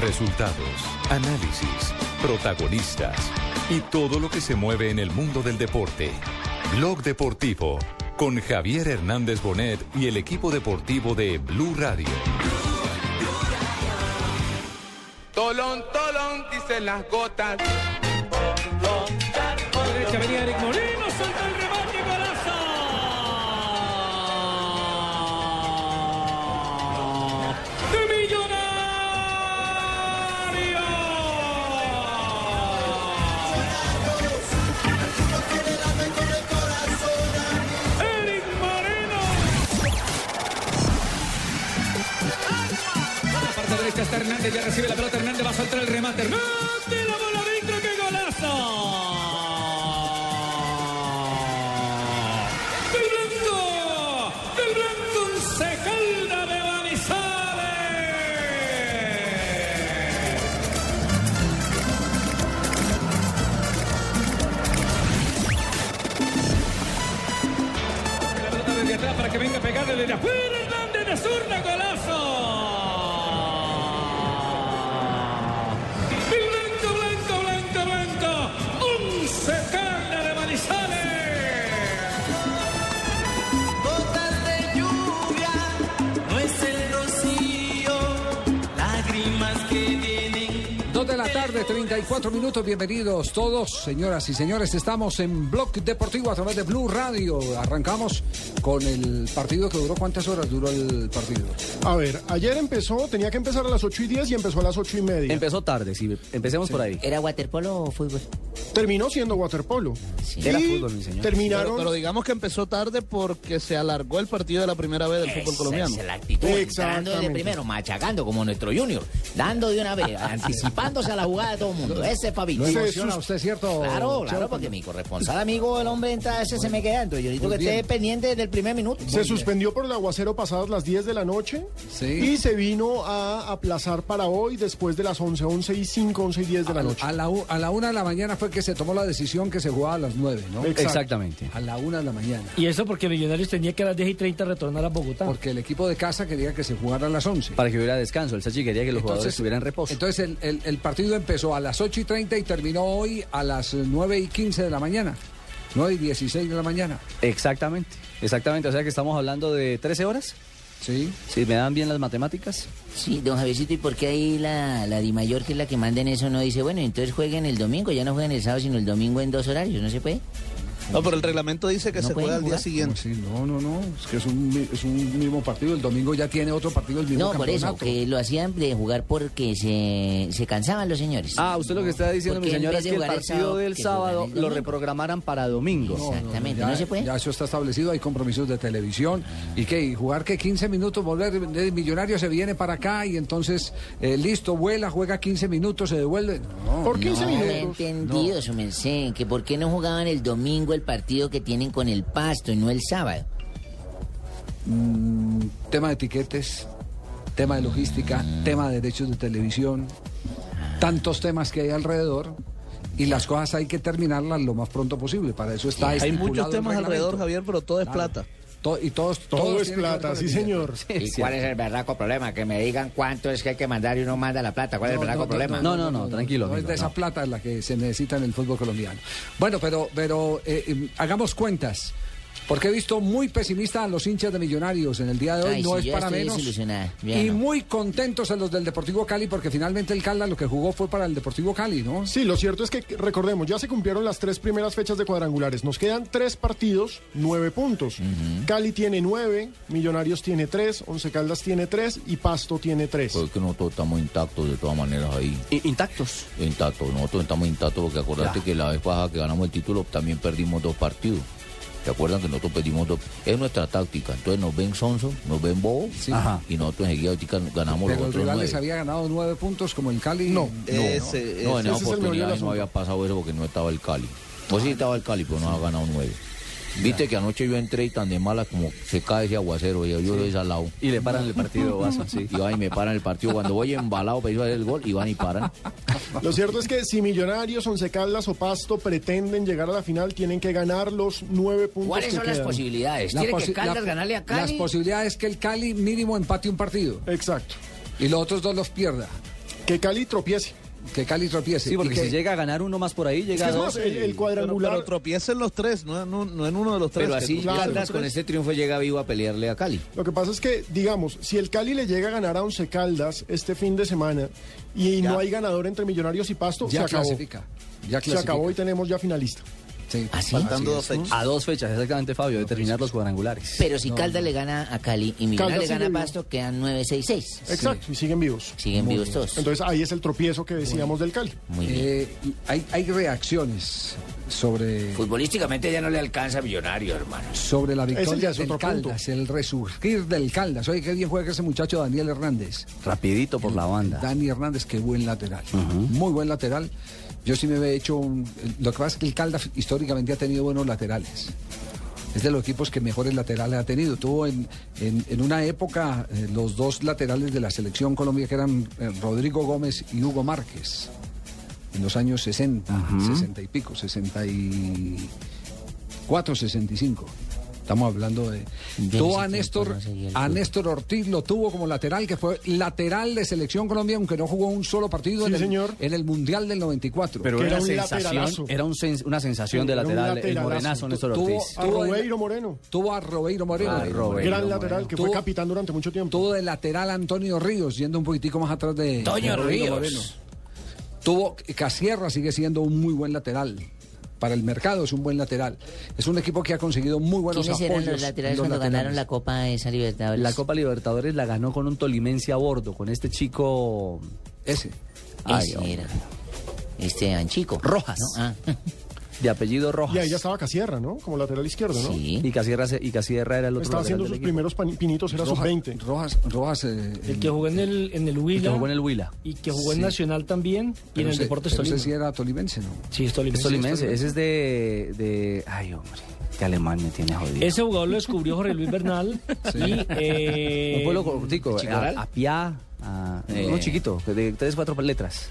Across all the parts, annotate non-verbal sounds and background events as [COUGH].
Resultados, análisis, protagonistas y todo lo que se mueve en el mundo del deporte. Blog Deportivo con Javier Hernández Bonet y el equipo deportivo de Blue Radio. Tolón, tolón, dicen las gotas. derecha venía Eric Moreno, está Hernández, ya recibe la pelota Hernández, va a soltar el remate. Hernández, la bola adentro, qué golazo. Del blanco, del blanco un secalda de Manizales. La pelota desde atrás para que venga a pegarle desde afuera. Hernández de zurda, 34 minutos. Bienvenidos todos, señoras y señores. Estamos en Blog Deportivo a través de Blue Radio. Arrancamos con el partido que duró. ¿Cuántas horas duró el partido? A ver, ayer empezó, tenía que empezar a las 8 y 10 y empezó a las 8 y media. Empezó tarde, sí. Empecemos por ahí. ¿Era waterpolo o fútbol? Terminó siendo waterpolo. Era Y fútbol, mi señor. Terminaron. Pero, pero digamos que empezó tarde porque se alargó el partido de la primera vez del fútbol colombiano. Es la actitud, entrando desde primero, machacando como nuestro Junior, dando de una vez, [LAUGHS] anticipándose a la jugada de todo el mundo. Ese es Fabito. ¿Lo emociona a usted, cierto? Claro, claro, porque mi corresponsal amigo, el hombre entra, ese se me queda. Entonces yo necesito que esté pendiente desde el primer minuto. Se suspendió por el aguacero pasadas las 10 de la noche Sí. y se vino a aplazar para hoy después de las 11, 11 y 5, 11 y 10 de la noche. A la, a la una de la mañana fue que se tomó la decisión que se jugaba a las nueve, ¿no? Exacto. Exactamente. A la una de la mañana. Y eso porque Millonarios tenía que a las 10 y 30 retornar a Bogotá. Porque el equipo de casa quería que se jugara a las 11. Para que hubiera descanso. El Sachi quería que los jugadores estuvieran en reposo. Entonces el, el- el partido empezó a las 8 y 30 y terminó hoy a las 9 y 15 de la mañana. 9 y 16 de la mañana. Exactamente. Exactamente. O sea que estamos hablando de 13 horas. Sí. Si me dan bien las matemáticas. Sí, don Javiercito, ¿y por qué ahí la, la Di Mayor, que es la que manda en eso, no dice, bueno, entonces jueguen el domingo, ya no jueguen el sábado, sino el domingo en dos horarios, ¿no se puede? No, pero el reglamento dice que No se juega al día siguiente. Sí, no, no, no. Es que es un, mi- es un mismo partido. El domingo ya tiene otro partido el mismo No, por eso, que lo hacían de jugar porque se, se cansaban los señores. Ah, usted lo que está diciendo, mi señora, es que el el partido sábado, del que sábado el lo reprogramaran para domingo. Exactamente, ya, ¿no se puede? Ya eso está establecido, hay compromisos de televisión. ¿Y qué? ¿Y jugar que 15 minutos, volver de millonario se viene para acá y entonces eh, listo, vuela, juega 15 minutos, se devuelve? No. Por 15 No, me he minutos. entendido, su merced, que por qué no jugaban el domingo el partido que tienen con el Pasto y no el sábado. Tema de etiquetes, tema de logística, tema de derechos de televisión, tantos temas que hay alrededor. Y las cosas hay que terminarlas lo más pronto posible. Para eso está Hay muchos el temas alrededor. Javier, pero todo es Claro. plata. To- y todos, Todo todos es plata, sí señor. ¿Y cuál es el berraco problema? Que me digan cuánto es que hay que mandar y uno manda la plata. ¿Cuál es el berraco problema? no, no, no, tranquilo, No es de esa no. plata la que se necesita en el fútbol colombiano. Bueno, pero, pero eh, eh, hagamos cuentas. Porque he visto muy pesimistas a los hinchas de Millonarios en el día de hoy, Ay, no es yo para estoy menos. Y no. muy contentos a los del Deportivo Cali porque finalmente el Cala lo que jugó fue para el Deportivo Cali, ¿no? Sí, lo cierto es que recordemos, ya se cumplieron las tres primeras fechas de cuadrangulares. Nos quedan tres partidos, nueve puntos. Cali tiene nueve, Millonarios tiene tres, Once Caldas tiene tres y Pasto tiene tres. Pues que nosotros estamos intactos de todas maneras ahí. I- Intactos. Intactos, nosotros estamos intactos porque acordate Ya. que la vez pasada que ganamos el título también perdimos dos partidos. ¿Se acuerdan que nosotros perdimos dos? Es nuestra táctica. Entonces nos ven sonso, nos ven bobo y nosotros enseguida ahorita ganamos Pero los otros nueve. había ganado nueve puntos como el Cali. No. Ese, No, en ese esa oportunidad no había pasado eso porque no estaba el Cali. Pues sí estaba el Cali, pero no ha ganado nueve. Viste que anoche yo entré y tan de mala como se cae ese aguacero, y yo yo lo al lado. Y le paran el partido, [LAUGHS] Baza, sí. Y van y me paran el partido. Cuando voy embalado para ir a hacer el gol, y van y paran. Lo cierto es que si Millonarios, Once Caldas o Pasto pretenden llegar a la final, tienen que ganar los nueve puntos ¿Cuáles que son las posibilidades? La ¿Quiere que posi- Caldas la- ganarle a Cali? Las posibilidades es que el Cali mínimo empate un partido Exacto. y los otros dos los pierda. Que Cali tropiece. Que Cali tropiece. Sí, porque Y que- si llega a ganar uno más por ahí, Es llega que a es dos. más, el, el cuadrangular. Pero tropiecen los tres, no, no, no en uno de los tres. Pero así claro, con este triunfo llega vivo a pelearle a Cali. Lo que pasa es que, digamos, si el Cali le llega a ganar a Once Caldas este fin de semana y no hay ganador entre Millonarios y Pasto, ya se acabó. clasifica. Ya Se acabó y tenemos ya finalista. Sí. ¿Así? Faltando dos fechas. A dos fechas, exactamente, Fabio, de terminar los cuadrangulares. Pero si Caldas le gana a Cali y Millonarios le gana a vivo. Pasto, quedan 9-6-6. Exacto, y siguen vivos. Siguen vivos todos. Entonces ahí es el tropiezo que decíamos del Cali. Muy bien. Eh, hay, hay reacciones sobre, Futbolísticamente ya no le alcanza a Millonario, hermano. sobre la victoria del punto. Caldas, el resurgir del Caldas. Oye, qué bien juega ese muchacho Daniel Hernández. Rapidito por la banda. Dani Hernández, qué buen lateral. Muy buen lateral. Yo sí me había hecho un... Lo que pasa es que el Caldas históricamente ha tenido buenos laterales. Es de los equipos que mejores laterales ha tenido. Tuvo en, en- en una época eh, los dos laterales de la selección Colombia que eran eh, Rodrigo Gómez y Hugo Márquez. En los años 60, 60 y pico, 64, 65. Estamos hablando de... Tuvo a Néstor, a. Néstor Ortiz, lo tuvo como lateral, que fue lateral de selección Colombia, aunque no jugó un solo partido Sí, en, el, señor. en el Mundial del 94. Pero era, era un sensación, era un sen- una sensación de lateral, el morenazo Néstor Tuvo- Ortiz. A Tuvo el- Robeiro Moreno, Tuvo a Robeiro Moreno. Ah, Robeiro gran Moreno. lateral que fue capitán durante mucho tiempo. Tuvo de lateral a Antonio Ríos, yendo un poquitico más atrás de Robeiro Ríos. Tuvo Casierra, sigue siendo un muy buen lateral. Para el mercado es un buen lateral. Es un equipo que ha conseguido muy buenos ¿Quiénes apoyos. eran los laterales los cuando ganaron la Copa esa Libertadores? La Copa Libertadores la ganó con un tolimense a bordo, con este chico... Ese. Ay, Ese hombre. era. Este Anchico. Rojas. ¿no? Ah, de apellido Rojas. Y ahí ya estaba Casierra, ¿no? Como lateral izquierdo, ¿no? sí. Y Casierra, se- y Casierra era el otro Estaba haciendo sus primeros pan- pinitos, era Rojas, sub-20. Rojas, Rojas, eh, El que jugó en el, en el Huila. que jugó en el Huila. y que jugó en Sí. Nacional también. y en el ese- Deportes Tolima. ese sí era tolimense, ¿no? Sí, es. Es tolimense, ese es de, de... Ay, hombre, que alemán me tiene jodido. Ese jugador lo descubrió Jorge Luis Bernal. [LAUGHS] Y, eh, Un pueblo cortico, a, a, Eh. uno chiquito, de tres, cuatro letras.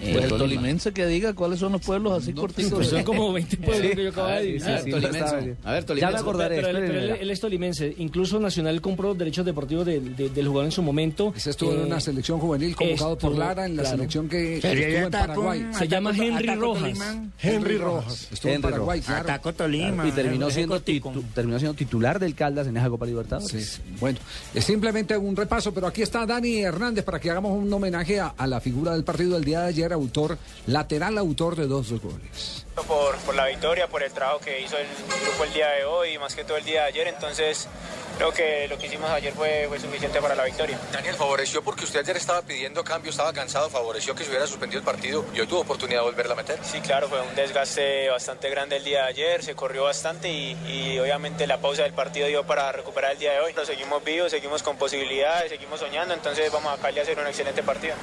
Eh, Pues el Tolima. tolimense que diga cuáles son los pueblos así cortitos. pues son como 20 [LAUGHS] pueblos que yo acabo de Sí, adivinar. sí, lo Tolimense. estaba- A ver, Ya me Tolimense. acordaré, Pero, él, espérenme, pero él- verá. él es tolimense. Incluso Nacional compró los derechos deportivos de- de- del jugador en su momento. Ese estuvo en Eh, una selección juvenil convocado por Lara en la claro. selección que Pero estuvo en Paraguay. con- Se llama Henry Ataco Rojas. Tolima. Henry Rojas. Estuvo en Paraguay, claro. Ataco Tolima. Y terminó siendo, titu- terminó siendo titular del Caldas en esa Copa Libertadores. Sí, bueno, es simplemente un repaso, pero aquí está Dani Hernández para que hagamos un homenaje a, a la figura del partido del día de ayer, autor, lateral autor de dos goles. Por, por la victoria, por el trabajo que hizo el grupo el día de hoy y más que todo el día de ayer. Entonces, creo que lo que hicimos ayer fue, fue suficiente para la victoria. Daniel, favoreció porque usted ayer estaba pidiendo cambio, estaba cansado, favoreció que se hubiera suspendido el partido y hoy tuvo oportunidad de volverla a meter. Sí, claro, fue un desgaste bastante grande el día de ayer, se corrió bastante y, y obviamente la pausa del partido dio para recuperar el día de hoy. Nos seguimos vivos, seguimos con posibilidades, seguimos soñando, entonces vamos a Cali a hacer un excelente partido.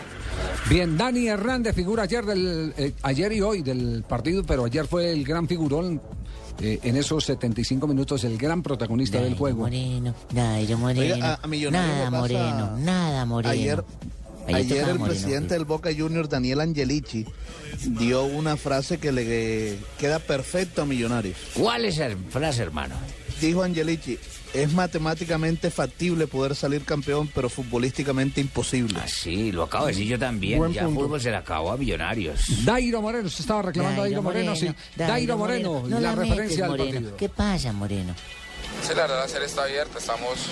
Bien, Dani Hernández, figura ayer del eh, ayer y hoy del partido, pero ayer fue el gran figurón eh, en esos 75 minutos, el gran protagonista del juego. Moreno, Dairo Moreno. Oiga, a- a Millonarios nada Moreno, nada Moreno. Ayer, Ayer el Moreno. presidente del Boca Juniors, Daniel Angelici, dio una frase que le queda perfecto a Millonarios. ¿Cuál es la frase, hermano? Dijo Angelici, es matemáticamente factible poder salir campeón, pero futbolísticamente imposible. Ah, sí, lo acabo de decir yo también. Buen ya punto. fútbol se le acabó a Millonarios. Dairo Moreno, usted estaba reclamando a Dairo Moreno, sí. Dairo Moreno, No la, la metes, referencia al partido. ¿Qué pasa, Moreno? Sí, la verdad la serie está abierta, estamos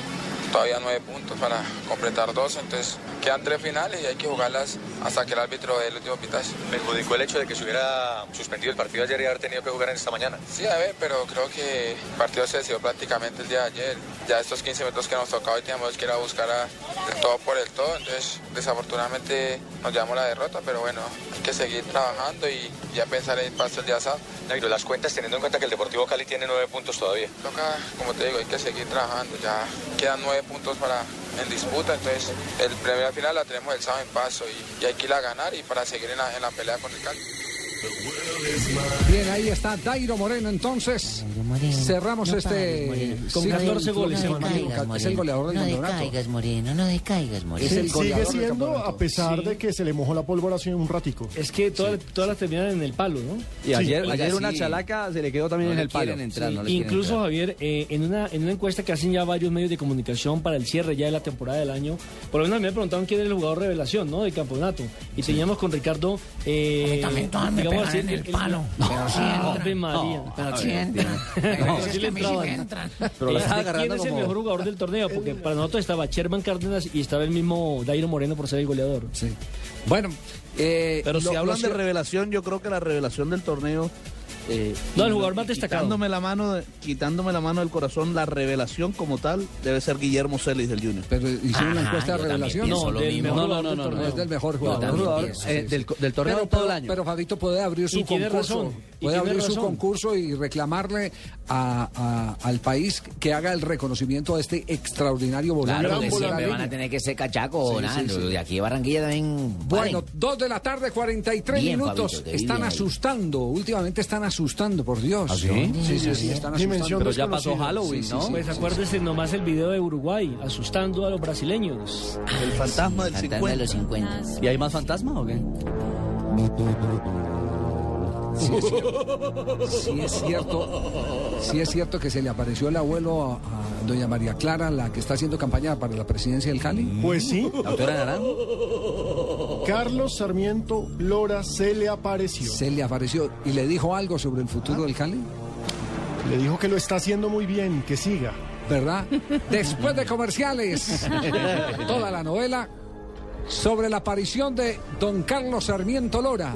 todavía nueve puntos para completar dos, entonces quedan tres finales y hay que jugarlas hasta que el árbitro dé el último pitazo. Perjudicó el hecho de que se hubiera suspendido el partido ayer y haber tenido que jugar en esta mañana. Sí, a ver, pero creo que el partido se decidió prácticamente el día de ayer. Ya estos 15 minutos que nos tocaba hoy teníamos que ir a buscar a, el todo por el todo, entonces desafortunadamente nos llevamos la derrota, pero bueno, hay que seguir trabajando y ya pensar en el paso el día sábado. Negro, las cuentas teniendo en cuenta que el Deportivo Cali tiene nueve puntos todavía. Toca, como te digo, hay que seguir trabajando. Ya quedan nueve puntos para en disputa, entonces el primera final la tenemos el sábado en paso y, y hay que ir a ganar y para seguir en la, en la pelea con el Cali. Bien, ahí está Dairo Moreno, entonces. Cerramos no este. pares. Con No 14 de- goles, No Es el goleador del No campeonato. decaigas, Moreno, no decaigas, Moreno. Es el Sigue siendo, a pesar de que se le mojó la pólvora hace un ratico. Es que todas, todas las terminan en el palo, ¿no? Y ayer, ayer una sí. chalaca se le quedó también No en el palo. entrar, no incluso entrar. Javier, eh, en, una, en una encuesta que hacen ya varios medios de comunicación para el cierre ya de la temporada del año, por lo menos me preguntaron quién era el jugador revelación ¿no? del campeonato. y teníamos con Ricardo. Eh, en el palo. Pero sí. Ave María. Pero sí entran. [LAUGHS] Que le entraban. Pero la estaba ¿de ¿Quién es el mejor jugador del torneo? Porque para nosotros estaba Sherman Cárdenas y estaba el mismo Dairo Moreno por ser el goleador. Sí. Bueno, eh, Pero si lo- hablan lo- de revelación, yo creo que la revelación del torneo. Eh, No, el jugador más destacado. Quitándome la, mano quitándome la mano del corazón, la revelación como tal debe ser Guillermo Celis del Junior. Pero hicieron una encuesta de revelación. No, del mejor jugador del torneo. Es del mejor No, jugador. del eh, del torneo pero, todo pero- el año. Pero Fabito puede abrir su Y tiene concurso. Puede abrir su concurso y reclamarle a- a- al país que haga el reconocimiento de este extraordinario volante. Claro siempre van a tener que ser cachaco, Sí, nada, sí, sí. de aquí a Barranquilla también. Bueno, dos de la tarde, 43 Bien, minutos. Están asustando. Últimamente están asustando, por Dios. ¿Ah, sí? Sí, sí, sí, están asustando. Pero ya pasó Halloween, Sí, sí, ¿no? sí, Pues sí, sí. acuérdese nomás el video de Uruguay, asustando a los brasileños. El fantasma del Fantasma de los 50. ¿Y hay más fantasma o qué? Sí es, cierto, sí es cierto, sí es cierto que se le apareció el abuelo a, a doña María Clara, la que está haciendo campaña para la presidencia del Cali. Pues sí. ¿La autora Naranjo? Carlos Sarmiento Lora se le apareció. Se le apareció y le dijo algo sobre el futuro del Cali, Le dijo que lo está haciendo muy bien, que siga. ¿verdad? Después de comerciales, toda la novela sobre la aparición de don Carlos Sarmiento Lora.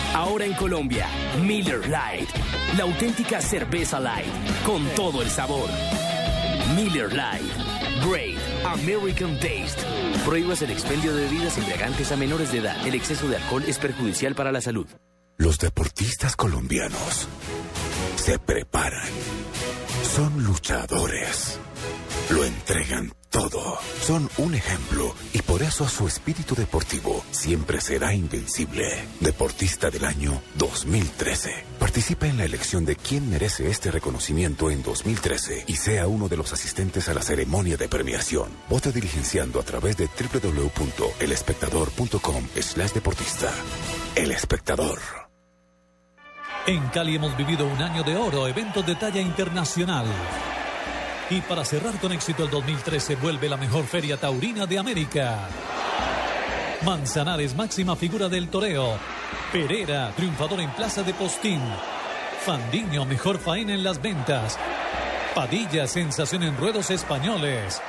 Ahora en Colombia, Miller Light, la auténtica cerveza light, con todo el sabor. Miller Light, Great American Taste. Prohíbas el expendio de bebidas embriagantes a menores de edad. El exceso de alcohol es perjudicial para la salud. Los deportistas colombianos se preparan. Son luchadores. Lo entregan todo. Son un ejemplo y por eso su espíritu deportivo siempre será invencible. Deportista del año 2013. Participa en la elección de quién merece este reconocimiento en 2013 y sea uno de los asistentes a la ceremonia de premiación. Vota diligenciando a través de www.elespectador.com slash deportista. El espectador. En Cali hemos vivido un año de oro, eventos de talla internacional. Y para cerrar con éxito el 2013 vuelve la mejor feria taurina de América. Manzanares, máxima figura del toreo. Pereira, triunfador en Plaza de Postín. Fandiño, mejor faena en las ventas. Padilla, sensación en ruedos españoles.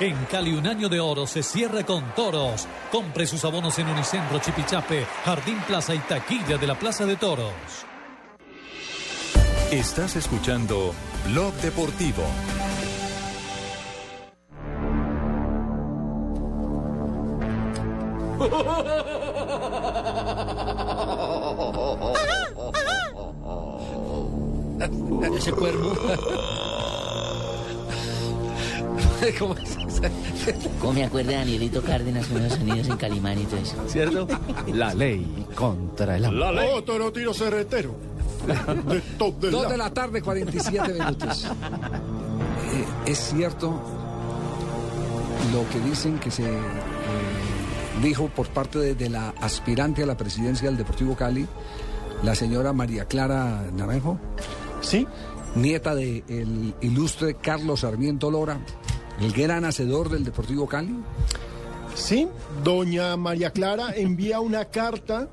En Cali un año de oro se cierra con toros. Compre sus abonos en Unicentro Chipichape, Jardín Plaza y Taquilla de la Plaza de Toros. Estás escuchando Blog Deportivo. Ese cuervo. [LAUGHS] ¿Cómo es? ¿Cómo me acuerda Danielito Cárdenas con los sonidos en Calimán y todo eso? ¿Cierto? [LAUGHS] La ley contra el amor. Otro tiro cerretero. De top del Dos de la tarde, 47 minutos. Eh, es cierto lo que dicen que se eh, dijo por parte de, de la aspirante a la presidencia del Deportivo Cali, la señora María Clara Naranjo. Sí. Nieta del ilustre Carlos Sarmiento Lora, el gran hacedor del Deportivo Cali. Sí, doña María Clara envía una carta,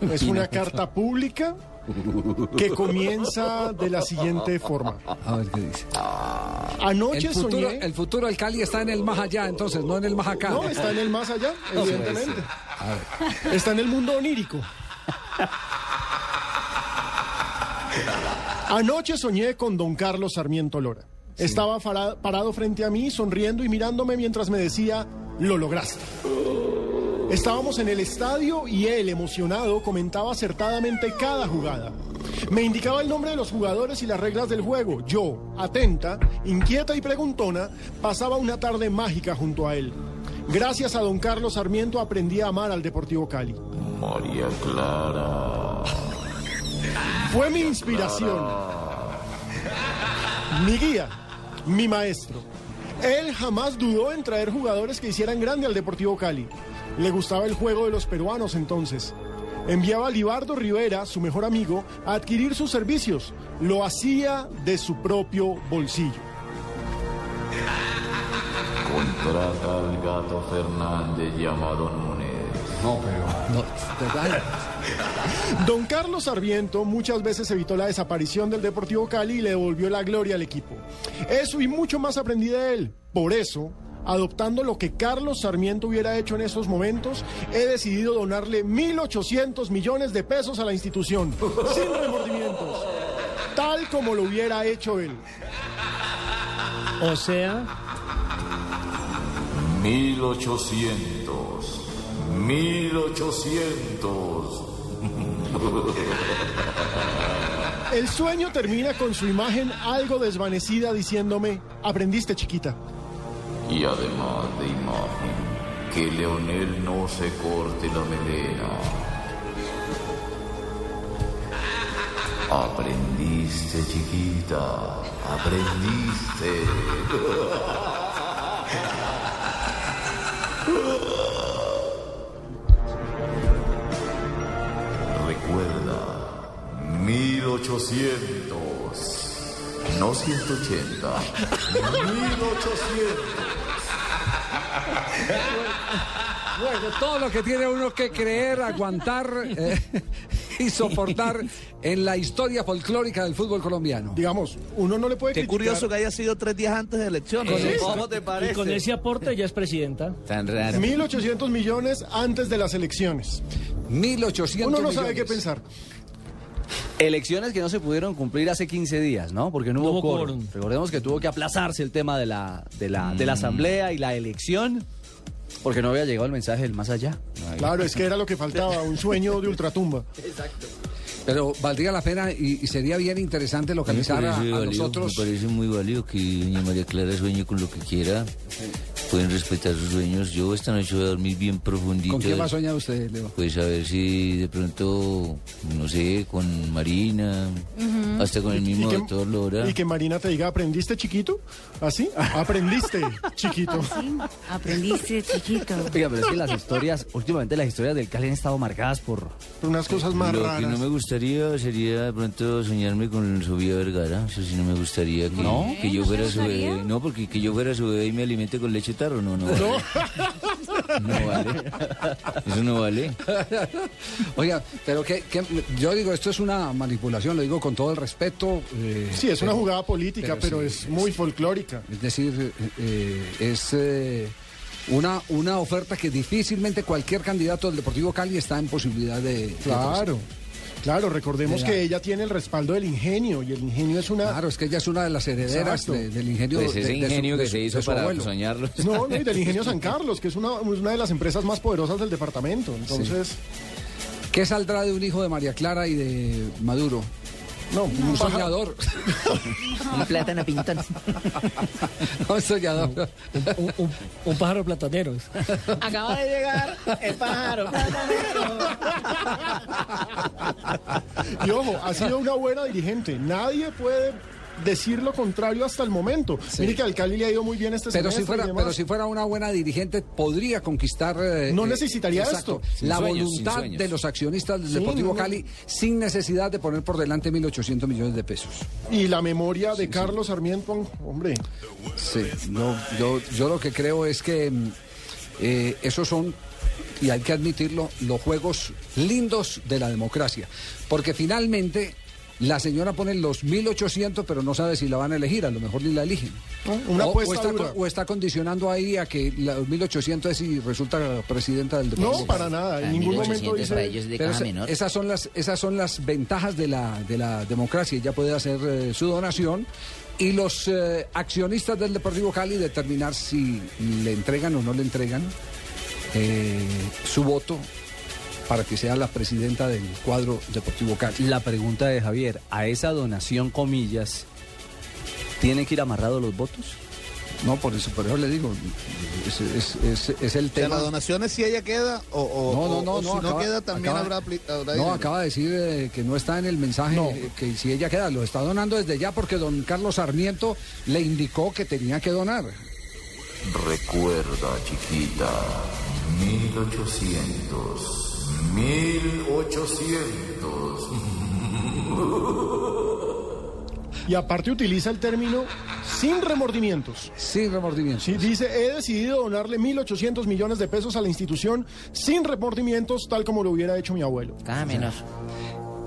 es una carta pública que comienza de la siguiente forma. A ver qué dice. Anoche el futuro, soñé... el futuro del Cali está en el más allá, entonces, no en el más acá. No, está en el más allá, [LAUGHS] evidentemente. A ver. Está en el mundo onírico. Anoche soñé con don Carlos Sarmiento Lora. Estaba parado frente a mí, sonriendo y mirándome mientras me decía, lo lograste. Estábamos en el estadio y él, emocionado, comentaba acertadamente cada jugada. Me indicaba el nombre de los jugadores y las reglas del juego. Yo, atenta, inquieta y preguntona, pasaba una tarde mágica junto a él. Gracias a don Carlos Sarmiento aprendí a amar al Deportivo Cali. María Clara. Fue mi inspiración, mi guía, mi maestro. Él jamás dudó en traer jugadores que hicieran grande al Deportivo Cali. Le gustaba el juego de los peruanos entonces. Enviaba a Libardo Rivera, su mejor amigo, a adquirir sus servicios. Lo hacía de su propio bolsillo. Contrata al gato Fernández y a Marón Moned. No, pero. Don Carlos Sarmiento muchas veces evitó la desaparición del Deportivo Cali y le devolvió la gloria al equipo. Eso y mucho más aprendí de él. Por eso, adoptando lo que Carlos Sarmiento hubiera hecho en esos momentos, he decidido donarle 1.800 millones de pesos a la institución, [LAUGHS] sin remordimientos, tal como lo hubiera hecho él. O sea, 1800. 1800. El sueño termina con su imagen algo desvanecida diciéndome, aprendiste chiquita. Y además de imagen, que Leonel no se corte la melena. Aprendiste, chiquita. Aprendiste. Recuerda, 1800. No 180. 1800. Bueno, todo lo que tiene uno que creer, aguantar eh, [LAUGHS] y soportar en la historia folclórica del fútbol colombiano. Digamos, uno no le puede Qué curioso que haya sido tres días antes de elecciones. ese- ¿Cómo te y parece? con ese aporte ya es presidenta. Tan raro. 1.800 millones antes de las elecciones. 1.800 Uno no sabe qué pensar. Elecciones que no se pudieron cumplir hace 15 días, ¿no? Porque no hubo, No hubo quórum. quórum. Recordemos que tuvo que aplazarse el tema de la, de la, de la asamblea y la elección porque no había llegado el mensaje del más allá. Claro, es que era lo que faltaba, un sueño de ultratumba. Pero valdría la pena y, y sería bien interesante localizar a, nosotros. me parece muy válido que doña María Clara sueñe con lo que quiera. Pueden respetar sus sueños. Yo esta noche voy a dormir bien profundito. ¿Con va a soñar usted, Leo? Pues a ver si de pronto, no sé, con Marina, hasta con el mismo que- doctor Lora. Y que Marina te diga, ¿aprendiste chiquito? ¿Así? Aprendiste chiquito. [LAUGHS] Aprendiste, chiquito. Oiga, pero es que las historias, últimamente las historias del Cali han estado marcadas por... unas cosas más Lo que raras. no me gustaría sería de pronto soñarme con Sofía Vergara. Eso sí no me gustaría que, ¿No? que yo ¿No fuera su bebé. No, porque que yo fuera su bebé y me alimente con leche tarro. No, no. vale. No vale. Eso no vale. Oiga, pero que, yo digo, esto es una manipulación, lo digo con todo el respeto. eh, Sí, es una jugada política, pero, sí, es muy folclórica. Es decir, eh, es eh, una, una oferta que difícilmente cualquier candidato del Deportivo Cali está en posibilidad de... de Claro. Recordemos que ella tiene el respaldo del ingenio y el ingenio es una... Claro, es que ella es una de las herederas de- del ingenio. Pues ese de- de su- ingenio de que su- se hizo para abuelo. soñarlo. No, no, y del [LAUGHS] ingenio San Carlos, que es una, es una de las empresas más poderosas del departamento. Entonces, ¿Qué saldrá de un hijo de María Clara y de Maduro? No, un soñador. [LAUGHS] Un plátano pintón. [LAUGHS] un soñador. Un, un- un pájaro platanero. Acaba de llegar el pájaro. y ojo, ha sido una buena dirigente. Nadie puede decir lo contrario hasta el momento. Mire que al Cali le ha ido muy bien este Pero si, semestre fuera, pero si fuera una buena dirigente, podría conquistar. eh, No eh, necesitaría exacto, esto. La sueños, voluntad de los accionistas del Sí, Deportivo no, no. Cali sin necesidad de poner por delante 1.800 millones de pesos. Y la memoria de Carlos Sarmiento, hombre. Sí, no, yo, yo lo que creo es que mm, eh, esos son y hay que admitirlo, los juegos lindos de la democracia. Porque finalmente la señora pone los 1.800, pero no sabe si la van a elegir, a lo mejor ni la eligen. Una o, apuesta o está, dura. o está condicionando ahí a que los 1.800 es si resulta presidenta del departamento. No, para nada. En ningún momento dice. Pero esa- Esas son las, esas son las ventajas de la, de la democracia. Ella puede hacer eh, su donación y los eh, accionistas del Deportivo Cali determinar si le entregan o no le entregan eh, su voto para que sea la presidenta del cuadro Deportivo Cali. La pregunta de Javier, ¿a esa donación, comillas, tienen que ir amarrados los votos? No, por eso, por eso le digo, es, es- es- es el O sea, tema. la donación es si ella queda o, o- No, no, no, o no, si no acaba- queda también acaba- habrá, No, acaba de decir eh, que no está en el mensaje eh, que si ella queda, lo está donando desde ya porque don Carlos Sarmiento le indicó que tenía que donar. Recuerda, chiquita, 1800, 1800. Y aparte utiliza el término sin remordimientos. Sin remordimientos. Sí, dice, he decidido donarle 1.800 millones de pesos a la institución sin remordimientos, tal como lo hubiera hecho mi abuelo. Cada menos.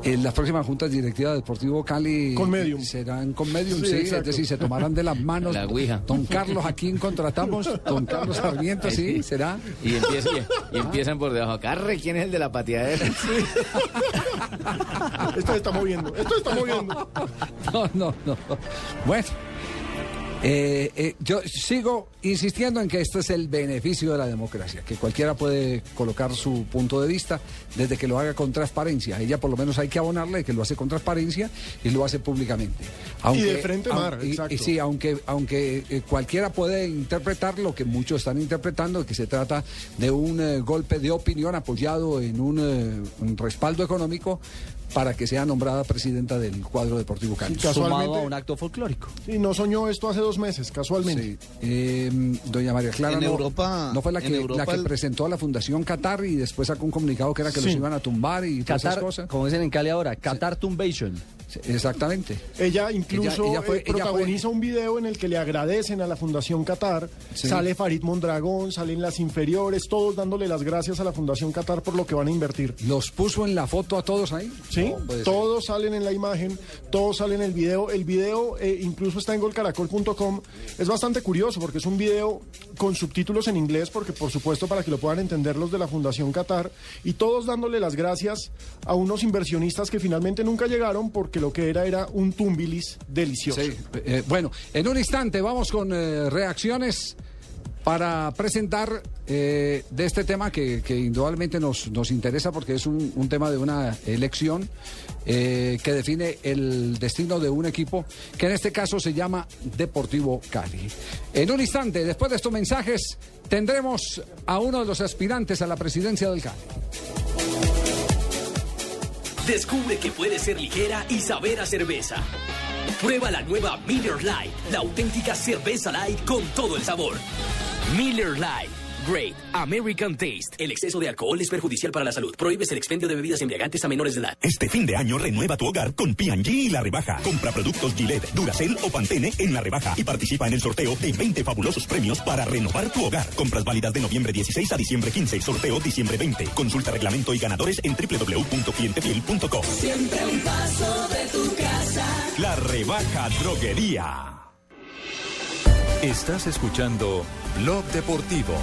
En las próximas juntas directivas de Deportivo Cali Con medium. serán con medium, Sí, sí, es decir, se tomarán de las [LAUGHS] manos. La ouija. Don Carlos, ¿a quién contratamos? Don Carlos Sarmiento, sí, será. Y, empieza- y- y empiezan por debajo. Carre, ¿quién es el de la pateadera? Esto se está moviendo, esto se está moviendo. [LAUGHS] No, no, no. Bueno, eh, eh, yo sigo insistiendo en que este es el beneficio de la democracia, que cualquiera puede colocar su punto de vista desde que lo haga con transparencia. Ella por lo menos hay que abonarle que lo hace con transparencia y lo hace públicamente. Y de frente, aun- Mar, y- sí, aunque, aunque eh, cualquiera puede interpretar lo que muchos están interpretando, que se trata de un eh, golpe de opinión apoyado en un, eh, un respaldo económico para que sea nombrada presidenta del cuadro deportivo Cali. Casualmente- Sumado a un acto folclórico. Y no soñó esto hace dos meses, casualmente. Sí. Eh, doña María Clara En no, Europa- no fue la que, Europa la que el- presentó a la Fundación Qatar y después sacó un comunicado que era que Sí. los iban a tumbar y todas esas cosas. como dicen en Cali ahora, Qatar Tumbation. Exactamente. Ella incluso Ella- ella fue- eh, protagoniza un video en el que le agradecen a la Fundación Qatar. Sí. Sale Farid Mondragón, salen las inferiores, todos dándole las gracias a la Fundación Qatar por lo que van a invertir. ¿Los puso en la foto a todos ahí? Sí, No, todos salen en la imagen, todos salen en el video. El video eh, incluso está en golcaracol.com. Es bastante curioso porque es un video con subtítulos en inglés, porque por supuesto para que lo puedan entender los de la Fundación Qatar, y todos dándole las gracias a unos inversionistas que finalmente nunca llegaron porque lo que era era un tumbilis delicioso. Eh, bueno, en un instante vamos con eh, reacciones para presentar eh, de este tema que, indudablemente nos, nos interesa porque es un, tema de una elección que define el destino de un equipo que en este caso se llama Deportivo Cali. En un instante, después de estos mensajes, tendremos a uno de los aspirantes a la presidencia del Cali. Descubre que puede ser ligera y saber a cerveza. Prueba la nueva Miller Lite, la auténtica cerveza light con todo el sabor. Miller Lite. Great American Taste. El exceso de alcohol es perjudicial para la salud. Prohíbes el expendio de bebidas embriagantes a menores de edad. Este fin de año renueva tu hogar con P&G y la rebaja. Compra productos Gillette, Duracell o Pantene en la rebaja y participa en el sorteo de 20 fabulosos premios para renovar tu hogar. Compras válidas de noviembre 16 a diciembre 15, sorteo diciembre 20. Consulta reglamento y ganadores en www.clientefiel.com. Siempre un paso de tu casa. La rebaja droguería. Estás escuchando Blog Deportivo.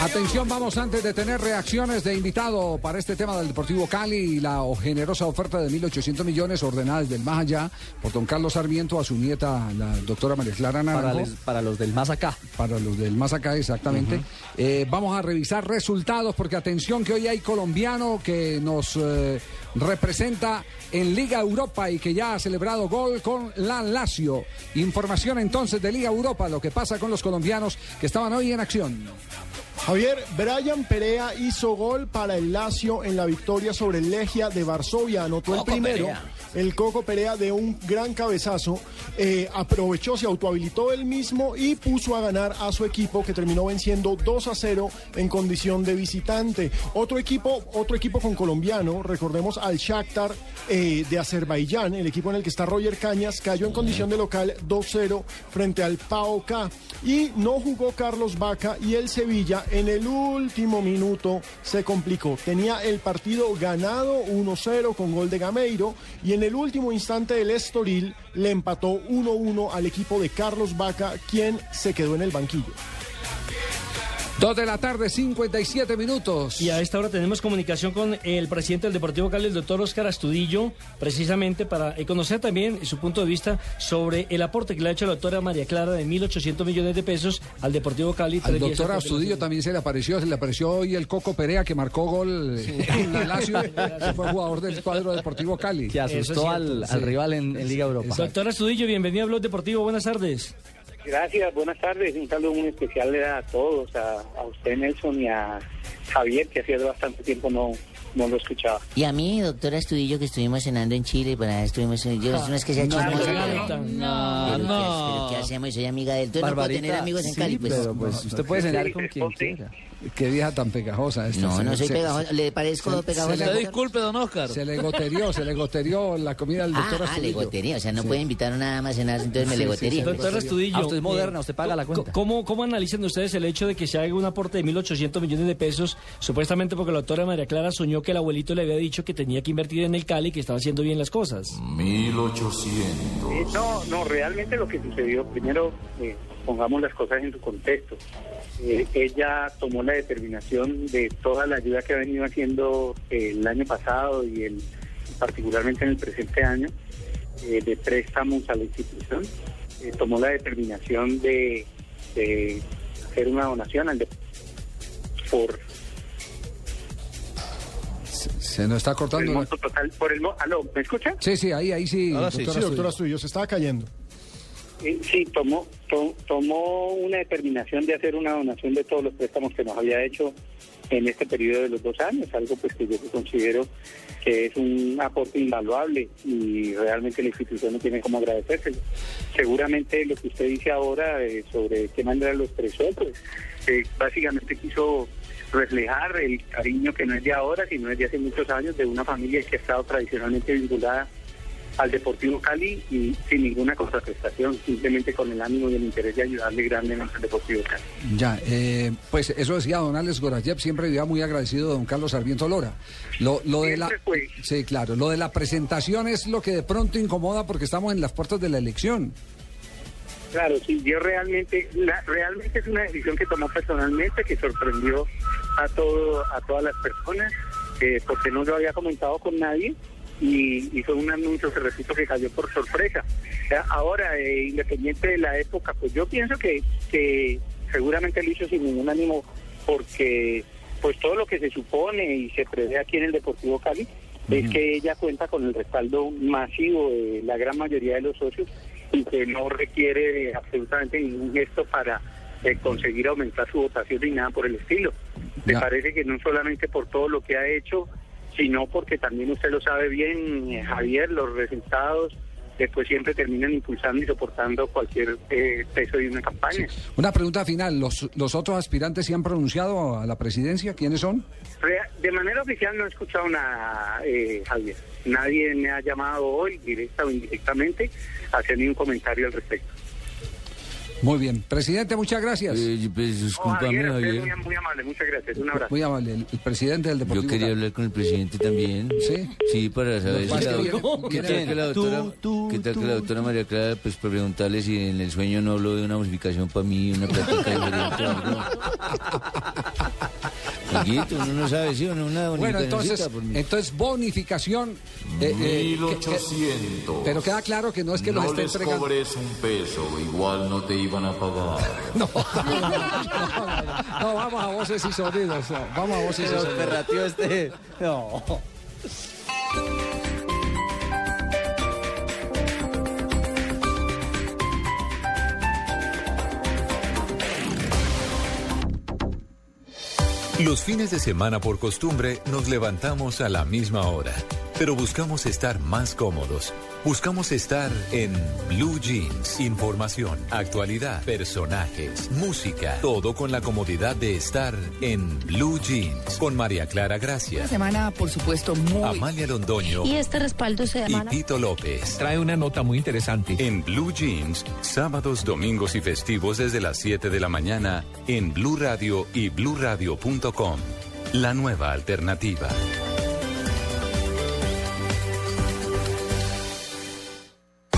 Atención, vamos antes de tener reacciones de invitado para este tema del Deportivo Cali y la generosa oferta de 1.800 millones ordenada desde el más allá por don Carlos Sarmiento a su nieta, la doctora María Clara Para, Naranjo. les- para los del más acá. Para los del más acá, exactamente. Eh, vamos a revisar resultados porque atención que hoy hay colombiano que nos eh, representa en Liga Europa y que ya ha celebrado gol con la Lazio. Información entonces de Liga Europa, lo que pasa con los colombianos que estaban hoy en acción. Javier, Brian Perea hizo gol para el Lazio en la victoria sobre el Legia de Varsovia. Anotó el primero. Perea. El Coco Perea de un gran cabezazo eh, aprovechó, se autohabilitó él mismo y puso a ganar a su equipo que terminó venciendo 2 a 0 en condición de visitante. Otro equipo, otro equipo con colombiano, recordemos al Shakhtar eh, de Azerbaiyán, el equipo en el que está Roger Cañas, cayó en condición de local 2-0 frente al PAOK y no jugó Carlos Vaca y el Sevilla en el último minuto se complicó. Tenía el partido ganado 1-0 con gol de Gameiro y en el último instante el Estoril le empató 1-1 al equipo de Carlos Vaca, quien se quedó en el banquillo. Dos de la tarde, 57 minutos. Y a esta hora tenemos comunicación con el presidente del Deportivo Cali, el doctor Oscar Astudillo, precisamente para eh, conocer también su punto de vista sobre el aporte que le ha hecho la doctora María Clara de 1.800 millones de pesos al Deportivo Cali. Al doctor Astudillo también se le apareció, se le apareció hoy el Coco Perea que marcó gol eh, en la Lazio, [LAUGHS] que fue jugador del cuadro Deportivo Cali. Que asustó al, al rival en, en Liga Europa. Doctor Astudillo, bienvenido a Blog Deportivo, buenas tardes. Gracias, buenas tardes. Un saludo muy especial a todos, a, a usted Nelson y a Javier, que hacía bastante tiempo no, no lo escuchaba. Y a mí, doctora Estudillo, que estuvimos cenando en Chile, para estuvimos, yo no es que sea No, chismosa, no, pero- no, pero ¿qué- no. pero ¿qué hacemos? Soy amiga de él. Entonces no puedo tener amigos en sí, Cali, pues. pero, pues, usted puede cenar con quien quiera. Qué vieja tan pegajosa esta. No, Se- no soy se- pegajosa. ¿Le parezco se- pegajosa? se le- Disculpe, don Oscar. Se le goterió, se le goterió la comida del doctor Ah, ah, Astudillo. legotería. O sea, no puede invitar nada más a cenar, entonces me Sí, legotería. Doctor Astudillo. Ah, usted es moderna, eh, usted paga la cuenta. ¿Cómo, ¿Cómo analizan ustedes el hecho de que se haga un aporte de 1.800 millones de pesos, supuestamente porque la doctora María Clara soñó que el abuelito le había dicho que tenía que invertir en el Cali y que estaba haciendo bien las cosas? 1800. Eh, no, no, realmente lo que sucedió, primero eh, pongamos las cosas en su contexto. Eh, ella tomó la determinación de toda la ayuda que ha venido haciendo eh, el año pasado y el, particularmente en el presente año eh, de préstamos a la institución. Eh, tomó la determinación de, de hacer una donación al de- por Se nos está el cortando. la- monto total, por el mo- ¿Aló, ¿me escucha? Sí, sí, ahí, ahí sí. Ahora sí, sí, Astudillo. doctor Astudillo, se estaba cayendo. Sí, tomó, to- tomó una determinación de hacer una donación de todos los préstamos que nos había hecho en este periodo de los dos años, algo pues que yo considero que es un aporte invaluable y realmente la institución no tiene cómo agradecérselo. Seguramente lo que usted dice ahora eh, sobre qué manera lo expresó, pues eh, básicamente quiso reflejar el cariño que no es de ahora, sino es de hace muchos años de una familia que ha estado tradicionalmente vinculada al Deportivo Cali y sin ninguna contraprestación, simplemente con el ánimo y el interés de ayudarle grandemente al Deportivo Cali. Ya, eh, pues eso decía don Alex Gorayev, siempre vivía muy agradecido de don Carlos Sarmiento Lora. Lo, lo de la, sí, claro, lo de la presentación es lo que de pronto incomoda porque estamos en las puertas de la elección. Claro, sí, yo realmente, la- realmente es una decisión que tomó personalmente, que sorprendió a todo, a todas las personas, eh, porque no lo había comentado con nadie y, y fue un anuncio que repito que cayó por sorpresa. Sea, ahora, eh, independiente de la época, pues yo pienso que, que seguramente lo hizo sin ningún ánimo, porque pues todo lo que se supone y se prevé aquí en el Deportivo Cali es que ella cuenta con el respaldo masivo de la gran mayoría de los socios y que no requiere absolutamente ningún gesto para eh, conseguir aumentar su votación ni nada por el estilo. Me parece que no solamente por todo lo que ha hecho, sino porque también usted lo sabe bien, eh, Javier, los resultados después siempre terminan impulsando y soportando cualquier eh, peso de una campaña. Una pregunta final, ¿los, los otros aspirantes se han pronunciado a la presidencia? ¿Quiénes son? De manera oficial no he escuchado nada, eh, Javier. Nadie me ha llamado hoy, directa o indirectamente, a hacer un comentario al respecto. Muy bien. Presidente, muchas gracias. pues, Oh, Javier, es muy, muy amable, muchas gracias. Un abrazo. Muy amable, el, el presidente del Deportivo Yo quería Cali. hablar con el presidente también. ¿Sí? Sí, para saber si que la, que ¿qué tal que la tú, doctora, tú, qué tal que tú, la doctora María Clara, pues para preguntarle si en el sueño no habló de una bonificación para mí, una plática diferente. Amiguito, uno no sabe, ¿sí o no? Una Bueno, entonces, mí. entonces bonificación. eh, eh, que- que- 1800. pero queda claro que no es que no los esté les entregando. cobres un peso, igual no te iban a pagar. [LAUGHS] [LAUGHS] No, vamos a voces y sonidos. no, vamos a voces y sonidos. este. No. Los fines de semana por costumbre nos levantamos a la misma hora. Pero buscamos estar más cómodos. Buscamos estar en Blue Jeans. Información, actualidad, personajes, música, todo con la comodidad de estar en Blue Jeans. Con María Clara Gracia. Una semana, por supuesto, muy... Amalia Londoño. Y este respaldo se Y llama... Tito López. Trae una nota muy interesante. En Blue Jeans, sábados, domingos y festivos desde las 7 de la mañana en Blue Radio y bluradio.com. La nueva alternativa.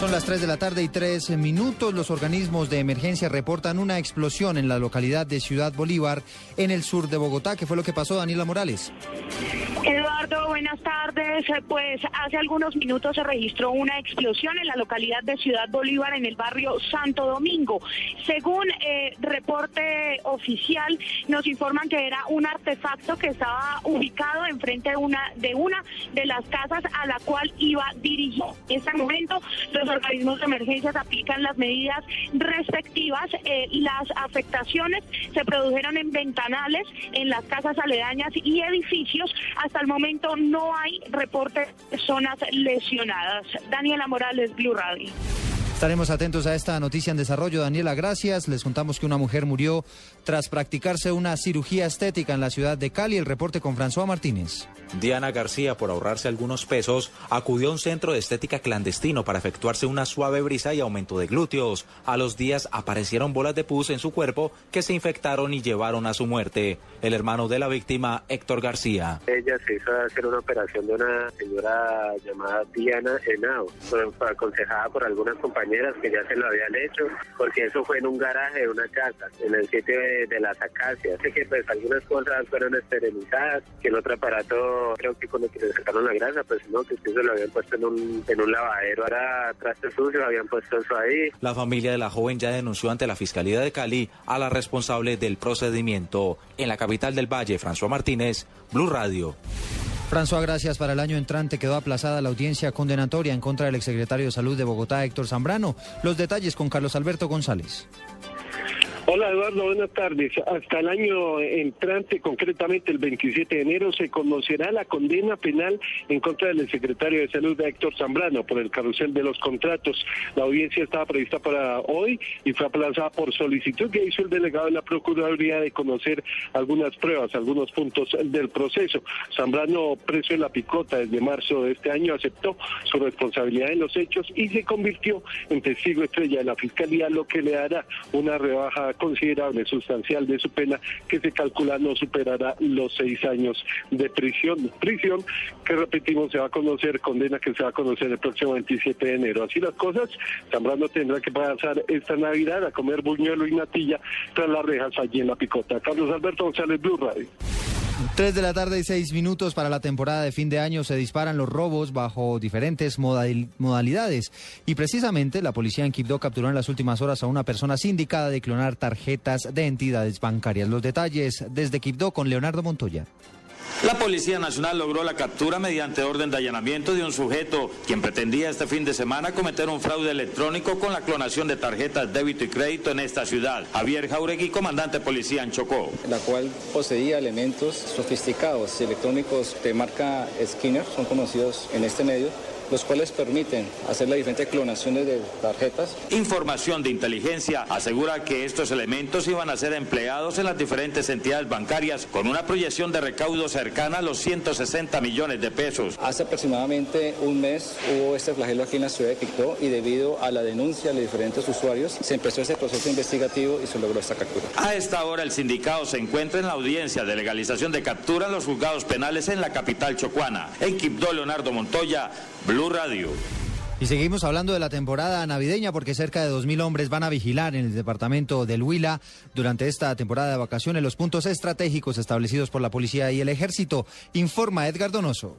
Son las 3 de la tarde y 3 minutos. Los organismos de emergencia reportan una explosión en la localidad de Ciudad Bolívar, en el sur de Bogotá. ¿Qué fue lo que pasó, Daniela Morales? Eduardo, buenas tardes. Pues hace algunos minutos se registró una explosión en la localidad de Ciudad Bolívar, en el barrio Santo Domingo. Según eh, reporte oficial, nos informan que era un artefacto que estaba ubicado enfrente de una de una de las casas a la cual iba dirigido. En este momento, los organismos de emergencias aplican las medidas respectivas. Eh, las afectaciones se produjeron en ventanales, en las casas aledañas y edificios. Hasta el momento no hay reporte de personas lesionadas. Daniela Morales, Blue Radio. Estaremos atentos a esta noticia en desarrollo. Daniela, gracias. Les contamos que una mujer murió tras practicarse una cirugía estética en la ciudad de Cali. El reporte con François Martínez. Diana García, por ahorrarse algunos pesos, acudió a un centro de estética clandestino para efectuarse una suave brisa y aumento de glúteos. A los días aparecieron bolas de pus en su cuerpo que se infectaron y llevaron a su muerte. El hermano de la víctima, Héctor García. Ella se hizo hacer una operación de una señora llamada Diana Henao, fue aconsejada por algunas compañeras que ya se lo habían hecho, porque eso fue en un garaje de una casa, en el sitio de, de las acacias. Así que pues algunas cosas fueron esterilizadas, que el otro aparato, creo que con el que le sacaron la grasa, pues no, que eso lo habían puesto en un, en un lavadero, ahora trastes sucios, habían puesto eso ahí. La familia de la joven ya denunció ante la Fiscalía de Cali a la responsable del procedimiento. En la capital del Valle, François Martínez, Blue Radio. François, gracias. Para el año entrante quedó aplazada la audiencia condenatoria en contra del exsecretario de Salud de Bogotá, Héctor Zambrano. Los detalles con Carlos Alberto González. Hola Eduardo, buenas tardes. Hasta el año entrante, concretamente el 27 de enero, se conocerá la condena penal en contra del secretario de Salud Héctor Zambrano por el carrusel de los contratos. La audiencia estaba prevista para hoy y fue aplazada por solicitud que hizo el delegado de la Procuraduría de conocer algunas pruebas, algunos puntos del proceso. Zambrano, preso en la picota desde marzo de este año, aceptó su responsabilidad en los hechos y se convirtió en testigo estrella de la Fiscalía, lo que le dará una rebaja considerable, sustancial de su pena, que se calcula no superará los seis años de prisión. Prisión que, repetimos, se va a conocer, condena que se va a conocer el próximo 27 de enero. Así las cosas, Zambrano tendrá que pasar esta Navidad a comer buñuelo y natilla tras las rejas allí en la picota. Carlos Alberto González, Blue Radio. Tres de la tarde y seis minutos para la temporada de fin de año se disparan los robos bajo diferentes modal- modalidades y precisamente la policía en Quibdó capturó en las últimas horas a una persona sindicada de clonar tarjetas de entidades bancarias. Los detalles desde Quibdó con Leonardo Montoya. La Policía Nacional logró la captura mediante orden de allanamiento de un sujeto quien pretendía este fin de semana cometer un fraude electrónico con la clonación de tarjetas débito y crédito en esta ciudad. Javier Jauregui, comandante policía en Chocó. la cual poseía elementos sofisticados electrónicos de marca Skinner, son conocidos en este medio, los cuales permiten hacer las diferentes clonaciones de tarjetas. Información de inteligencia asegura que estos elementos iban a ser empleados en las diferentes entidades bancarias con una proyección de recaudo cercana a los 160 millones de pesos. Hace aproximadamente un mes hubo este flagelo aquí en la ciudad de Quito y debido a la denuncia de los diferentes usuarios se empezó ese proceso investigativo y se logró esta captura. A esta hora el sindicato se encuentra en la audiencia de legalización de captura en los juzgados penales en la capital chocuana. En Quibdó, Leonardo Montoya, Blue Radio. Y seguimos hablando de la temporada navideña porque cerca de 2.000 hombres van a vigilar en el departamento del Huila durante esta temporada de vacaciones los puntos estratégicos establecidos por la policía y el ejército, informa Edgar Donoso.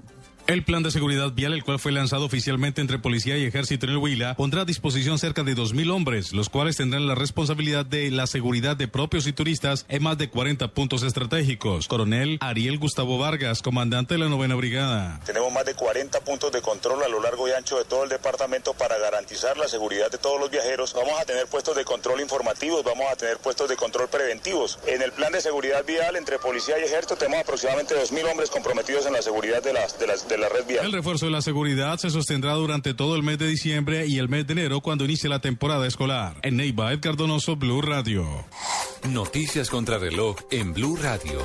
El plan de seguridad vial, el cual fue lanzado oficialmente entre policía y ejército en el Huila, pondrá a disposición cerca de 2.000 hombres, los cuales tendrán la responsabilidad de la seguridad de propios y turistas en más de 40 puntos estratégicos. Coronel Ariel Gustavo Vargas, comandante de la novena brigada. Tenemos más de 40 puntos de control a lo largo y ancho de todo el departamento para garantizar la seguridad de todos los viajeros. Vamos a tener puestos de control informativos, vamos a tener puestos de control preventivos. En el plan de seguridad vial entre policía y ejército tenemos aproximadamente 2.000 hombres comprometidos en la seguridad de las, de la red vial. El refuerzo de la seguridad se sostendrá durante todo el mes de diciembre y el mes de enero cuando inicie la temporada escolar. En Neiva, Edgar Donoso, Blue Radio. Noticias contra reloj en Blue Radio.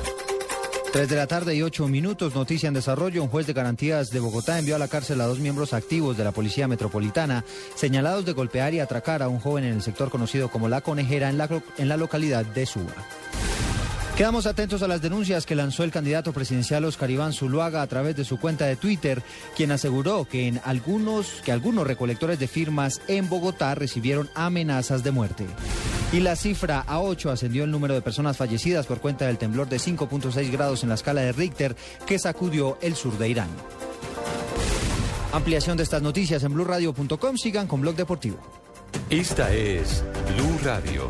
3 de la tarde y 8 minutos, noticia en desarrollo. Un juez de garantías de Bogotá envió a la cárcel a dos miembros activos de la Policía Metropolitana, señalados de golpear y atracar a un joven en el sector conocido como La Conejera en la, en la localidad de Suba. Quedamos atentos a las denuncias que lanzó el candidato presidencial Oscar Iván Zuluaga a través de su cuenta de Twitter, quien aseguró que en algunos que algunos recolectores de firmas en Bogotá recibieron amenazas de muerte. Y la cifra a 8 ascendió el número de personas fallecidas por cuenta del temblor de 5.6 grados en la escala de Richter que sacudió el sur de Irán. Ampliación de estas noticias en blurradio.com. Sigan con Blog Deportivo. Esta es Blue Radio.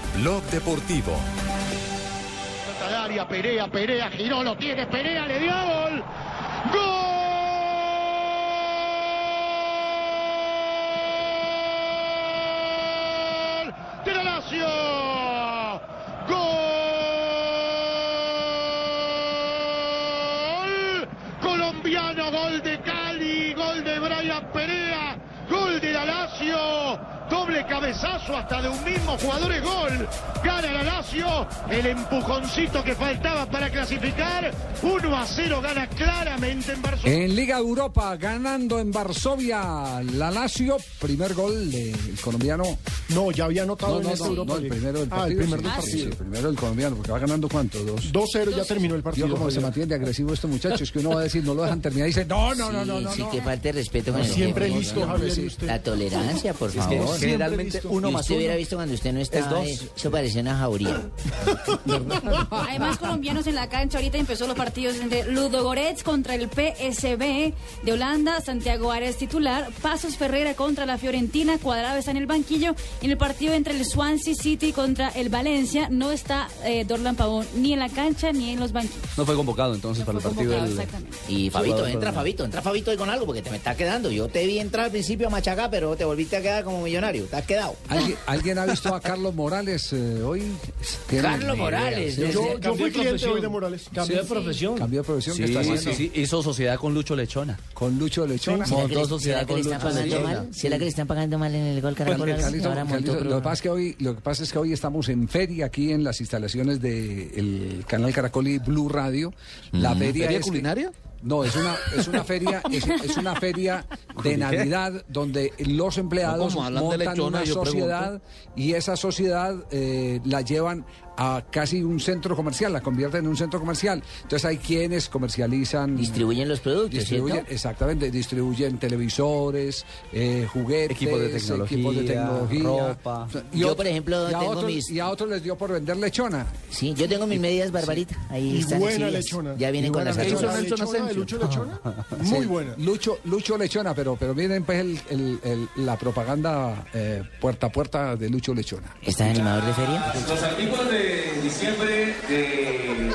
Blog Deportivo. Área, Perea, Perea, giró, lo tiene, Perea, le dio gol. ¡Gol! ¡De la Lazio! ¡Gol! Colombiano, gol de Cali, gol de Brian Perea, gol de la Lazio. Cabezazo hasta de un mismo jugador es gol. Gana la Lazio. El empujoncito que faltaba para clasificar. 1 a 0 gana claramente en Varsovia. En Liga Europa, ganando en Varsovia, la Lazio, primer gol del colombiano. No, ya había anotado No, en no, esta no, Europa no, el primero del Ah, partido. el primer sí, del partido. sí, el primero del colombiano, porque va ganando cuánto, dos. 2-0 ya terminó el partido. Yo como se mantiene agresivo este muchacho, es que uno va a decir, no lo dejan terminar y dice, no, no, no, no, no. Sí, no. que falte respeto con el Siempre listo, Javier, usted. La tolerancia, por Es que favor. Listo. uno Y más usted uno. hubiera visto cuando usted no estaba, dos. eh, eso parecía una jauría. [LAUGHS] Hay más colombianos en la cancha. Ahorita empezó los partidos entre Ludo Goretz contra el PSB de Holanda, Santiago Arias titular, Pasos Ferreira contra la Fiorentina, Cuadrado está en el banquillo. En el partido entre el Swansea City contra el Valencia no está eh, Dorlan Pavón ni en la cancha ni en los banquillos. No fue convocado entonces para el partido del... exactamente. Y Fabito, entra. Fabito, entra Fabito ahí con algo porque te me está quedando. Yo te vi entrar al principio a machacar, pero te volviste a quedar como millonario. Has quedado. ¿Alguien, alguien ha visto a Carlos Morales eh, hoy? ¿Tiene Carlos? Morales, Sí, yo- fui cliente profesión. hoy de Morales. Cambió de profesión. Cambió de profesión. Sí, ¿qué está sí, haciendo? sí, hizo sociedad con Lucho Lechona. Con Lucho Lechona. ¿Será que, Montó le, sociedad con están Lucho pagando Lechona. mal? ¿Será que le están pagando mal en el gol Caracol? Lo, que pasa es que hoy, lo que pasa es que hoy estamos en feria aquí en las instalaciones del canal Caracol y Blue Radio. La feria, ¿Feria es que- culinaria? No, es una, es una feria, [LAUGHS] es, es una feria de Navidad donde los empleados No, de montan lechona, una sociedad y esa sociedad eh, la llevan a casi un centro comercial, la convierten en un centro comercial. Entonces hay quienes comercializan Distribuyen los productos, distribuyen, ¿cierto? exactamente, distribuyen televisores, eh, juguetes, Equipos de tecnología, equipos de tecnología. ropa. Yo, por ejemplo, y a, tengo otros, mis- y a otros les dio por vender lechona. Sí, yo tengo mis medias barbarita. Ahí Y están buena exhibidas. lechona. Ya vienen Y con las lechona. de Lucho Lechona, muy [LAUGHS] Sí, buena. Lucho, Lucho Lechona, pero, pero miren pues el- el- el- la propaganda eh, puerta a puerta de Lucho Lechona. ¿Estás animador de feria? Los artículos de diciembre de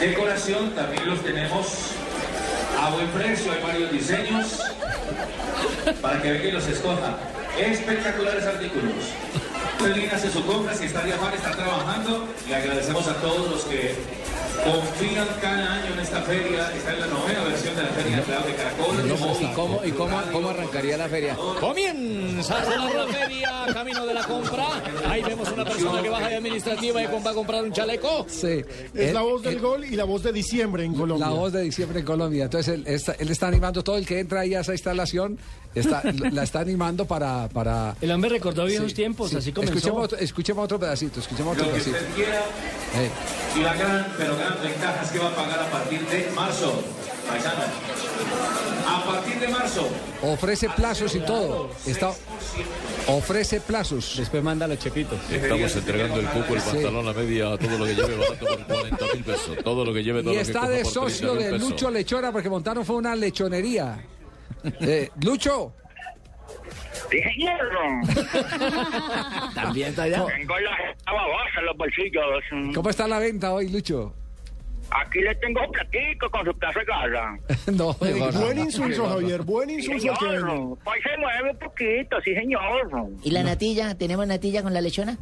decoración también los tenemos a buen precio, hay varios diseños para que vengan y los escojan. Espectaculares artículos. Usted hace su compra, si está de afán, está trabajando y agradecemos a todos los que confían cada año en esta feria. Está en la novena versión de la Feria de Caracol. ¿Y cómo, y cómo, cómo arrancaría la feria? Comienza a sonar la feria, camino de la compra. Ahí vemos una persona que baja de administrativa y va a comprar un chaleco. Sí. Es la voz del gol y la voz de diciembre en Colombia. La voz de diciembre en Colombia. Entonces él está, él está animando todo el que entra ahí a esa instalación, está, la está animando para... para El hombre recordó viejos Sí, tiempos, sí. así comenzó. Escuchemos, otro- escuchemos otro pedacito, escuchemos otro Lo que pedacito. usted quiera Eh, y la gran, pero gran ventaja es que va a pagar a partir de marzo. Paisano. A partir de marzo. ofrece plazos y todo. Está, ofrece plazos. Después manda los chepitos. Estamos entregando el cupo, el pantalón, la media, todo lo que lleve barato por 40 mil pesos. Todo lo que lleve, todo Y lo que está de socio 30.000 de. Lucho Lechona porque montaron fue una lechonería. Eh, Lucho. [LAUGHS] También está allá. Tengo la babosa en los bolsillos. ¿cómo está la venta hoy, Lucho? Aquí le tengo un platico con su plaza de garra. [LAUGHS] no. Buen insulso, Javier, buen Sí, que señor. Pues se mueve un poquito, sí, señor. ¿Y la natilla? ¿Tenemos natilla con la lechona?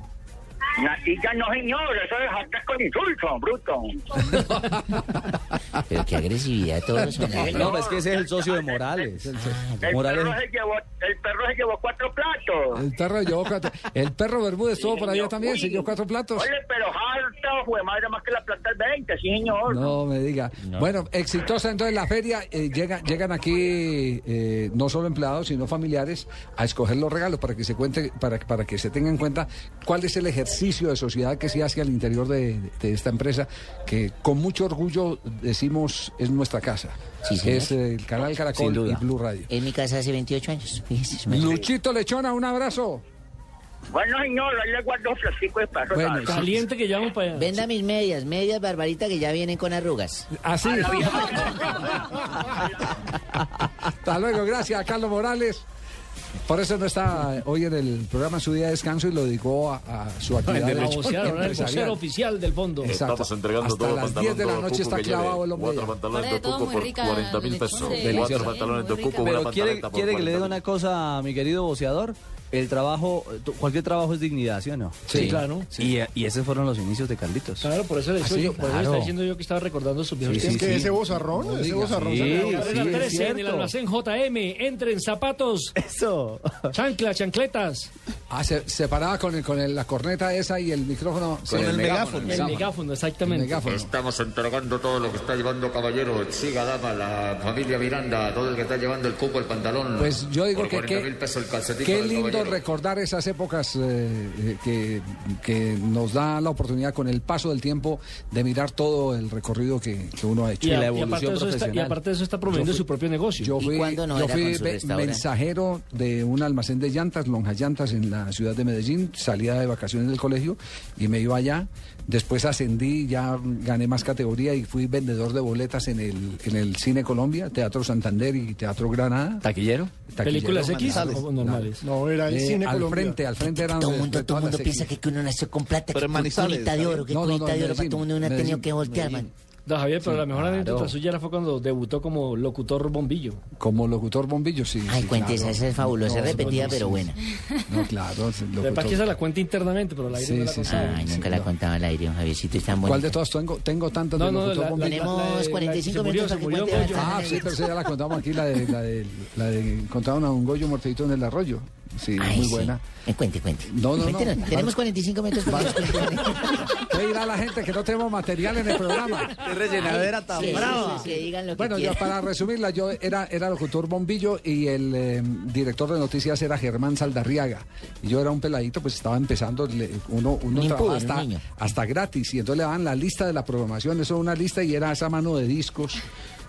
Natilla no, señor. Eso es hartas con insulto, bruto. [LAUGHS] Pero qué agresividad todos. la- No, es que ese es el socio de Morales. El Morales. perro, se llevó, el perro se llevó cuatro platos. El perro llevó cuatro. El perro Bermúdez estuvo por allá también, se llevó cuatro platos. Oye, pero harto, fue madre más que la plata del 20, sí, señor. No me diga. Bueno, exitosa entonces la feria. eh, llega- llegan aquí eh, no solo empleados, sino familiares a escoger los regalos para que se cuente, para, para que se tenga en cuenta cuál es el ejercicio de sociedad que se hace al interior de, de esta empresa, que con mucho orgullo decimos es nuestra casa. Sí, que señor. es eh, el canal Caracol y Blue Radio. En mi casa hace 28 años. Luchito Lechona, un abrazo. Bueno, señor, ahí le guardo platico de perro. Bueno. Caliente que llamo para allá. Venda mis medias, medias barbaritas que ya vienen con arrugas. Así. [LAUGHS] Hasta luego, gracias a Carlos Morales. Por eso no está hoy en el programa su día de descanso y lo dedicó a, a su [LAUGHS] actividad A vocear, ahora el vocero oficial del fondo. Exacto. Estamos entregando Hasta todo el las pantalón, 10 de la el noche está clavado el hombre. Cuatro pantalones de muy por rica 40 mil pesos. Cuatro pantalones de una Pero quiere, quiere que le diga 40.000. una cosa a mi querido boceador. El trabajo, cualquier trabajo es dignidad, ¿sí o no? Sí, claro. Y, y esos fueron los inicios de Carlitos. Claro, por eso le ¿Ah, estoy sí? yo, por eso le Claro. está diciendo yo que estaba recordando sus viejos Sí, Es que ese bozarrón, No ese bozarrón. es 13 en el almacén JM, entren zapatos, [LAUGHS] Eso. chanclas, chancletas, Ah, se, se paraba con, el- con el- la corneta esa y el micrófono. Con Sí, el megáfono. el megáfono, el exactamente. megáfono. Estamos entregando todo lo que está llevando caballero, siga dama, la familia Miranda, todo el que está llevando el cupo, el pantalón. Pues yo digo por que 40 qué, mil pesos el calcetín qué del lindo recordar esas épocas eh, eh, que, que nos da la oportunidad con el paso del tiempo de mirar todo el recorrido que, que uno ha hecho. Y, a- aparte de eso está, y aparte de eso está promoviendo Yo fui- su propio negocio. Yo fui, no yo mensajero de un almacén de llantas, Lonjas Llantas, en la ciudad de Medellín. Salía de vacaciones del colegio y me iba allá. Después ascendí, ya gané más categoría y fui vendedor de boletas en el, en el Cine Colombia, Teatro Santander y Teatro Granada. ¿Taquillero? ¿Películas X o normales? No, era el Eh, cine al Colombia. frente, al frente era Todo el mundo, todo mundo piensa que uno nació con plata, Pero que en Manizales, cunita de oro, que No, no, no, de oro, para todo el mundo uno ha tenido que voltear, man. Da Javier, pero Sí, la mejor claro. anécdota suya era fue cuando debutó como locutor bombillo. Como locutor bombillo, sí. Ay, sí, cuente esa, claro. esa es fabulosa, No, es repetida, no, pero buena. No, claro. Lo que la cuenta internamente, pero la aire Sí, no la sí, sí. contaba. Ay, nunca la contaba al aire, don Javiercito, es tan ¿Cuál bonita. de todas tengo? Tengo tantas No, de no, locutor la- la- bombillo. Tenemos la- la- 45 se murió, minutos para que murió cuente. Ah, sí, pero esa ya la contamos aquí, la de, la de, la de encontraron a un Goyo muertito en el arroyo. Sí, Ay, muy sí. buena. Eh, cuente, cuente. No, no, no. Cuéntenos, Tenemos 45 minutos para que nos cuente. ¿Qué dirá la gente que no tenemos material en el programa? Qué rellenadera tan Sí, brava. sí, sí. Que digan lo que Bueno, para resumirla, yo era, era locutor bombillo y el eh, director de noticias era Germán Saldarriaga. Y yo era un peladito, pues estaba empezando, le- uno, uno trabajaba un hasta, hasta gratis. Y entonces le daban la lista de la programación, eso era una lista y era esa mano de discos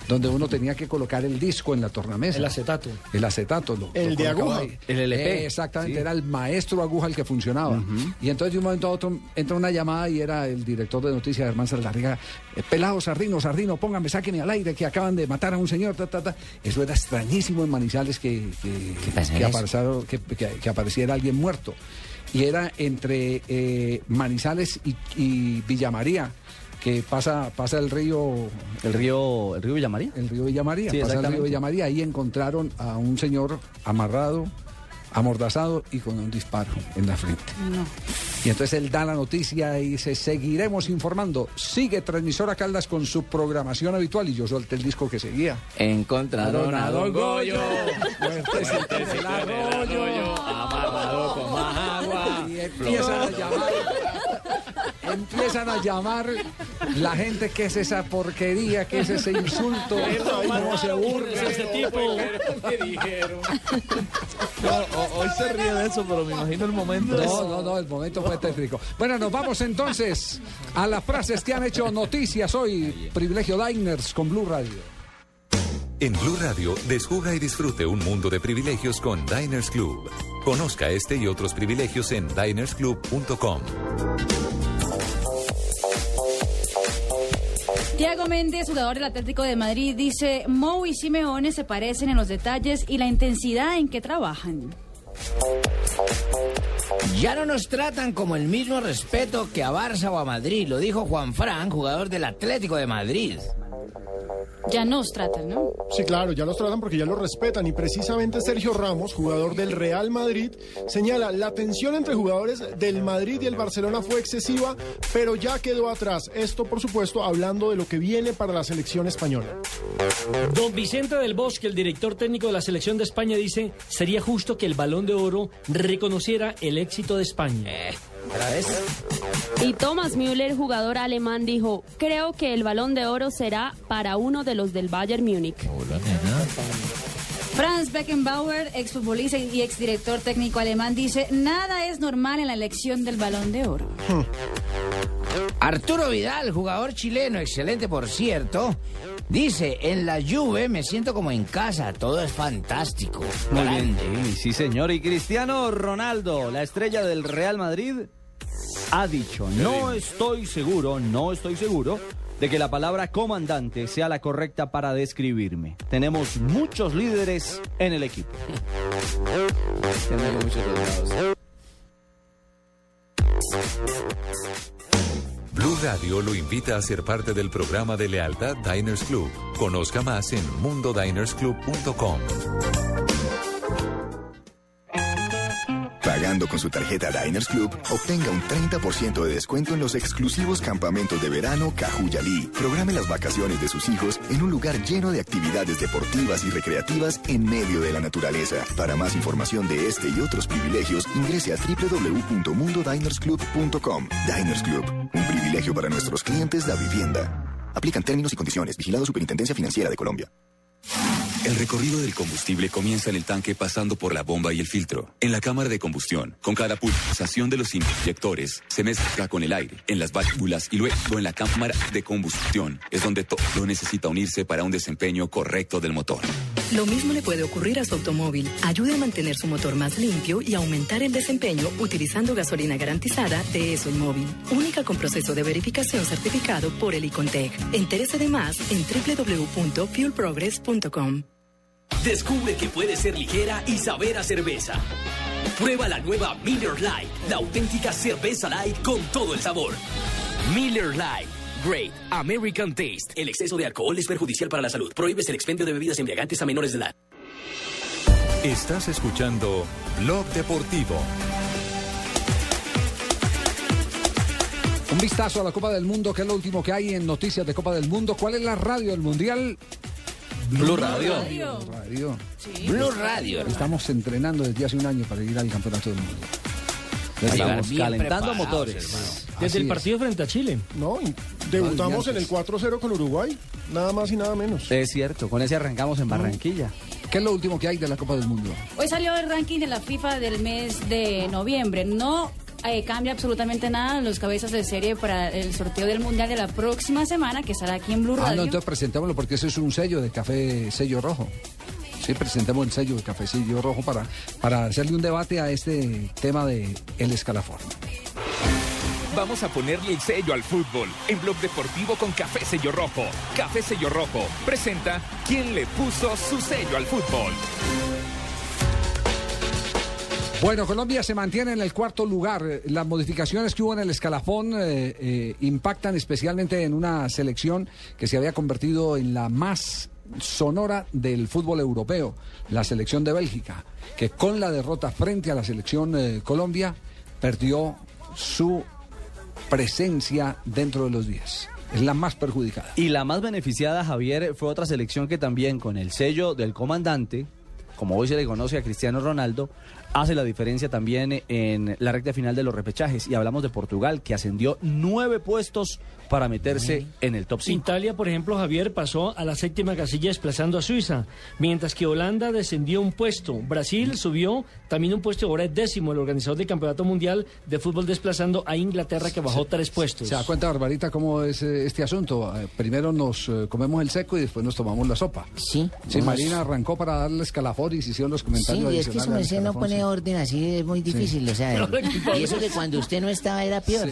donde uno tenía que colocar el disco en la tornamesa. El acetato. El acetato. Lo, El lo de aguja. ahí. El LP. Eh, exactamente, Sí. era el maestro aguja el que funcionaba. Y entonces de un momento a otro entra una llamada y era el director de noticias, Germán Saldarriga, eh, pelado Sardino, Sardino, póngame, sáqueme al aire que acaban de matar a un señor, ta, ta, ta. Eso era extrañísimo en Manizales que, que, que- que apareciera alguien muerto. Y era entre eh, Manizales y, y Villamaría, que pasa, pasa el río El río, el río Villamaría. el río Villa María. Sí, pasa el río. Villa María. Ahí encontraron a un señor amarrado, amordazado y con un disparo en la frente. No. Y entonces él da la noticia y dice, seguiremos informando. Sigue Transmisora Caldas con su programación habitual. Y yo solté el disco que seguía. Encontraron a Don Goyo. Muertecito en el arroyo. Amarrado con más agua. Y empiezan a llamar. Empiezan a llamar la gente que es esa porquería, que es ese insulto. [LAUGHS] ¿Cómo se burla? Ese tipo. hoy se ríe de eso, pero me imagino el momento. No, no, no, el momento fue tétrico. Bueno, nos vamos entonces a las frases que han hecho noticias hoy. Privilegio Diners con Blue Radio. En Blue Radio, desjuga y disfrute un mundo de privilegios con Diners Club. Conozca este y otros privilegios en dinersclub.com. Tiago Méndez, jugador del Atlético de Madrid, dice, Mou y Simeone se parecen en los detalles y la intensidad en que trabajan. Ya no nos tratan como el mismo respeto que a Barça o a Madrid, lo dijo Juan Fran, jugador del Atlético de Madrid. Ya nos tratan, ¿no? Sí, claro, ya los tratan porque ya los respetan y precisamente Sergio Ramos, jugador del Real Madrid, señala la tensión entre jugadores del Madrid y el Barcelona fue excesiva, pero ya quedó atrás. Esto, por supuesto, hablando de lo que viene para la selección española. Don Vicente del Bosque, el director técnico de la selección de España, dice, sería justo que el Balón de Oro reconociera el éxito de España. Y Thomas Müller, jugador alemán, dijo, creo que el balón de oro será para uno de los del Bayern Múnich. Franz Beckenbauer, exfutbolista y exdirector técnico alemán, dice, nada es normal en la elección del balón de oro. Arturo Vidal, jugador chileno, excelente por cierto, dice, en la Juve me siento como en casa, todo es fantástico. Muy bien, Grande. sí, señor. Y Cristiano Ronaldo, la estrella del Real Madrid, ha dicho, no estoy seguro, no estoy seguro de que la palabra comandante sea la correcta para describirme. Tenemos muchos líderes en el equipo. Tenemos muchos soldados. Blue Radio lo invita a ser parte del programa de lealtad Diners Club. Conozca más en mundodinersclub.com. con su tarjeta Diners Club, obtenga un 30% de descuento en los exclusivos campamentos de verano Cajuyalí. Programe las vacaciones de sus hijos en un lugar lleno de actividades deportivas y recreativas en medio de la naturaleza. Para más información de este y otros privilegios, ingrese a www.mundodinersclub.com. Diners Club, un privilegio para nuestros clientes da vivienda. Aplican términos y condiciones. Vigilado Superintendencia Financiera de Colombia. El recorrido del combustible comienza en el tanque pasando por la bomba y el filtro, en la cámara de combustión. Con cada pulsación de los inyectores se mezcla con el aire, en las válvulas y luego en la cámara de combustión. Es donde todo necesita unirse para un desempeño correcto del motor. Lo mismo le puede ocurrir a su automóvil. Ayude a mantener su motor más limpio y aumentar el desempeño utilizando gasolina garantizada de ESO Móvil. Única con proceso de verificación certificado por el Icontec. Entérese de más en www.fuelprogress.com. Descubre que puede ser ligera y saber a cerveza. Prueba la nueva Miller Lite, la auténtica cerveza light con todo el sabor. Miller Lite, Great American Taste. El exceso de alcohol es perjudicial para la salud. Prohíbes el expendio de bebidas embriagantes a menores de edad. Estás escuchando Blog Deportivo. Un vistazo a la Copa del Mundo, que es lo último que hay en noticias de Copa del Mundo. ¿Cuál es la radio del Mundial? Blue Radio. Blue Radio. Blue Radio. Estamos entrenando desde hace un año para ir al Campeonato del Mundo. Estamos calentando motores. Desde Así el es. partido frente a Chile. No, debutamos en el 4-0 con Uruguay. Nada más y nada menos. Es cierto, con ese arrancamos en Barranquilla. ¿Qué es lo último que hay de la Copa del Mundo? Hoy salió el ranking de la FIFA del mes de noviembre. No eh, cambia absolutamente nada los cabezas de serie para el sorteo del Mundial de la próxima semana, que estará aquí en Blue Ah, Radio. no, entonces presentémoslo porque eso es un sello de café sello rojo. Sí, presentemos el sello de café sello rojo para, para hacerle un debate a este tema de el escalafón. Vamos a ponerle el sello al fútbol en Blog Deportivo con Café Sello Rojo. Café Sello Rojo presenta ¿Quién le puso su sello al fútbol? Bueno, Colombia se mantiene en el cuarto lugar. Las modificaciones que hubo en el escalafón eh, eh, impactan especialmente en una selección que se había convertido en la más sonora del fútbol europeo, la selección de Bélgica, que con la derrota frente a la selección eh, Colombia perdió su presencia dentro de los 10. Es la más perjudicada. Y la más beneficiada, Javier, fue otra selección que también con el sello del comandante, como hoy se le conoce a Cristiano Ronaldo, hace la diferencia también en la recta final de los repechajes. Y hablamos de Portugal, que ascendió nueve puestos para meterse en el top 5. Italia, por ejemplo, Javier pasó a la séptima casilla desplazando a Suiza, mientras que Holanda descendió un puesto. Brasil subió también un puesto, ahora es décimo el organizador del Campeonato Mundial de Fútbol desplazando a Inglaterra que bajó tres puestos. ¿Se da cuenta, Barbarita, cómo es eh, este asunto? Eh, primero nos eh, comemos el seco y después nos tomamos la sopa. Sí. Sí. Marina arrancó para darle escalafón se hicieron los Sí, comentarios y es que su merced no pone sí. orden así, es muy difícil, o sea, [LAUGHS] y eso que cuando usted no estaba era peor.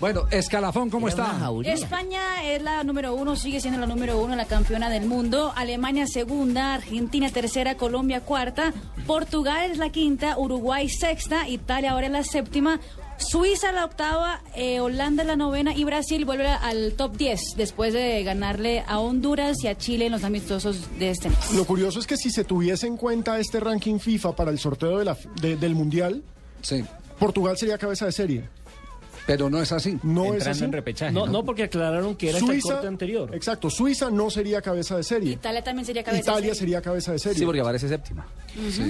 Bueno, Escalafón, ¿cómo está? España es la número uno, sigue siendo la número uno, la campeona del mundo. Alemania segunda, Argentina tercera, Colombia cuarta, Portugal es la quinta, Uruguay sexta, Italia ahora es la séptima. Suiza la octava, eh, Holanda la novena y Brasil vuelve al top 10 después de ganarle a Honduras y a Chile en los amistosos de este mes. Lo curioso es que si se tuviese en cuenta este ranking FIFA para el sorteo de la, de- del Mundial, Portugal sería cabeza de serie. Pero no es así. No es así. No, no, porque aclararon que era hasta el Suiza, corte anterior. Exacto, Suiza no sería cabeza de serie. Italia también sería cabeza de Italia serie. sería cabeza de serie. Sí, porque aparece séptima.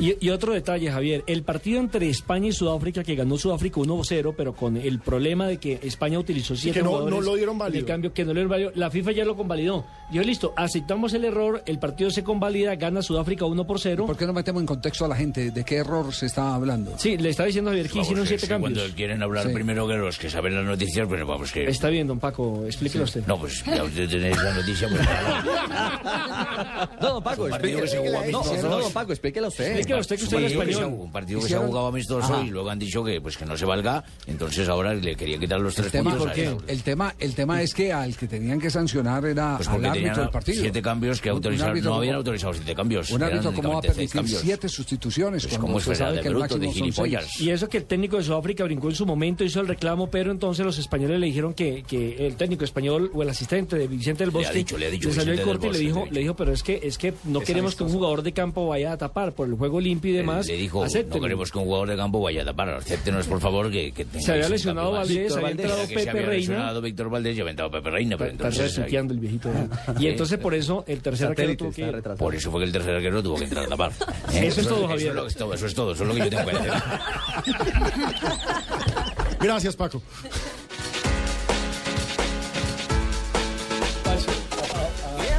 Y, y otro detalle, Javier, el partido entre España y Sudáfrica, que ganó Sudáfrica 1-0, pero con el problema de que España utilizó siete que no- jugadores no lo dieron en válido. el cambio, que no lo dieron válido, la FIFA ya lo convalidó. Dijo, listo, aceptamos el error, el partido se convalida, gana Sudáfrica 1 por 0. ¿Por qué no metemos en contexto a la gente de qué error se está hablando? Sí, le estaba diciendo a Javier que hicieron siete cambios. Cuando quieren hablar Sí. primero que los que saben las noticias, pero vamos que... Está bien, don Paco, explíquelo usted. No, pues ya usted tenéis la noticia. Pues, [LAUGHS] No, don Paco, explíquelo. No, no, don Paco, explíquelo usted. Explíquelo usted que un usted es partido que se- español. Un partido que se ha jugado amistoso y luego han dicho que pues que no se valga, entonces ahora le querían quitar los tres puntos. el tema, el tema es que al que tenían que sancionar era Pues al árbitro del partido. siete cambios que autorizaron, no habían como- autorizado siete cambios. Un árbitro cómo va a permitir siete sustituciones Pues usted es sabe que el máximo son seis. gilipollas. Y eso que el técnico de Sudáfrica brincó en su momento, hizo el reclamo, pero entonces los españoles le dijeron que, que el técnico español o el asistente de Vicente del Bosque le salió el corte y le dijo, le dijo, pero es que es que no queremos que un jugador de campo vaya a tapar por el juego limpio y demás. Le dijo, acéptenlo". no queremos que un jugador de campo vaya a tapar, acéptenos por favor que, que Se había lesionado. Valdés, había entrado Pepe se había Reina. lesionado Víctor Valdés y había entrado Pepe Reina, pero Está entonces... retuiteando el viejito. [LAUGHS] Y entonces por eso el tercer arquero tuvo que. Por eso fue que el tercer arquero tuvo que entrar a tapar. Eso es todo, Javier. Eso es, todo, eso es todo, eso es lo que yo tengo que decir. [LAUGHS] Gracias, Paco.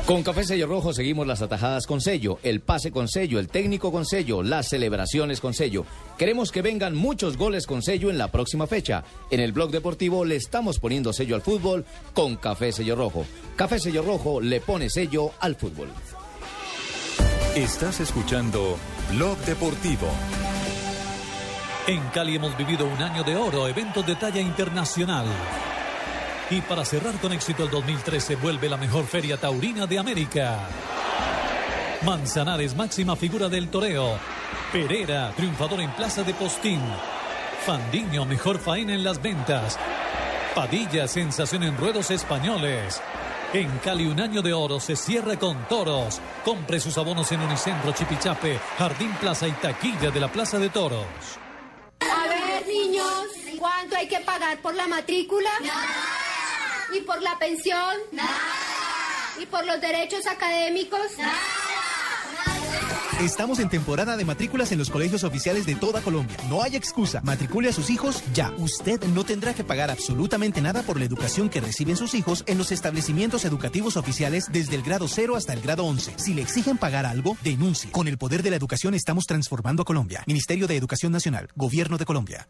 Con Café Sello Rojo seguimos las atajadas con sello, el pase con sello, el técnico con sello, las celebraciones con sello. Queremos que vengan muchos goles con sello en la próxima fecha. En el blog deportivo le estamos poniendo sello al fútbol con Café Sello Rojo. Café Sello Rojo le pone sello al fútbol. Estás escuchando Blog Deportivo. En Cali hemos vivido un año de oro, eventos de talla internacional. Y para cerrar con éxito el 2013 vuelve la mejor feria taurina de América. Manzanares, máxima figura del toreo. Pereira, triunfador en Plaza de Postín. Fandiño, mejor faena en las ventas. Padilla, sensación en ruedos españoles. En Cali, un año de oro se cierra con toros. Compre sus abonos en Unicentro, Chipichape, Jardín Plaza y Taquilla de la Plaza de Toros. A ver, niños, ¿cuánto hay que pagar por la matrícula? ¿Y por la pensión? ¿Y por los derechos académicos? Estamos en temporada de matrículas en los colegios oficiales de toda Colombia. No hay excusa. Matricule a sus hijos ya. Usted no tendrá que pagar absolutamente nada por la educación que reciben sus hijos en los establecimientos educativos oficiales desde el grado 0 hasta el grado 11. Si le exigen pagar algo, denuncie. Con el poder de la educación estamos transformando a Colombia. Ministerio de Educación Nacional. Gobierno de Colombia.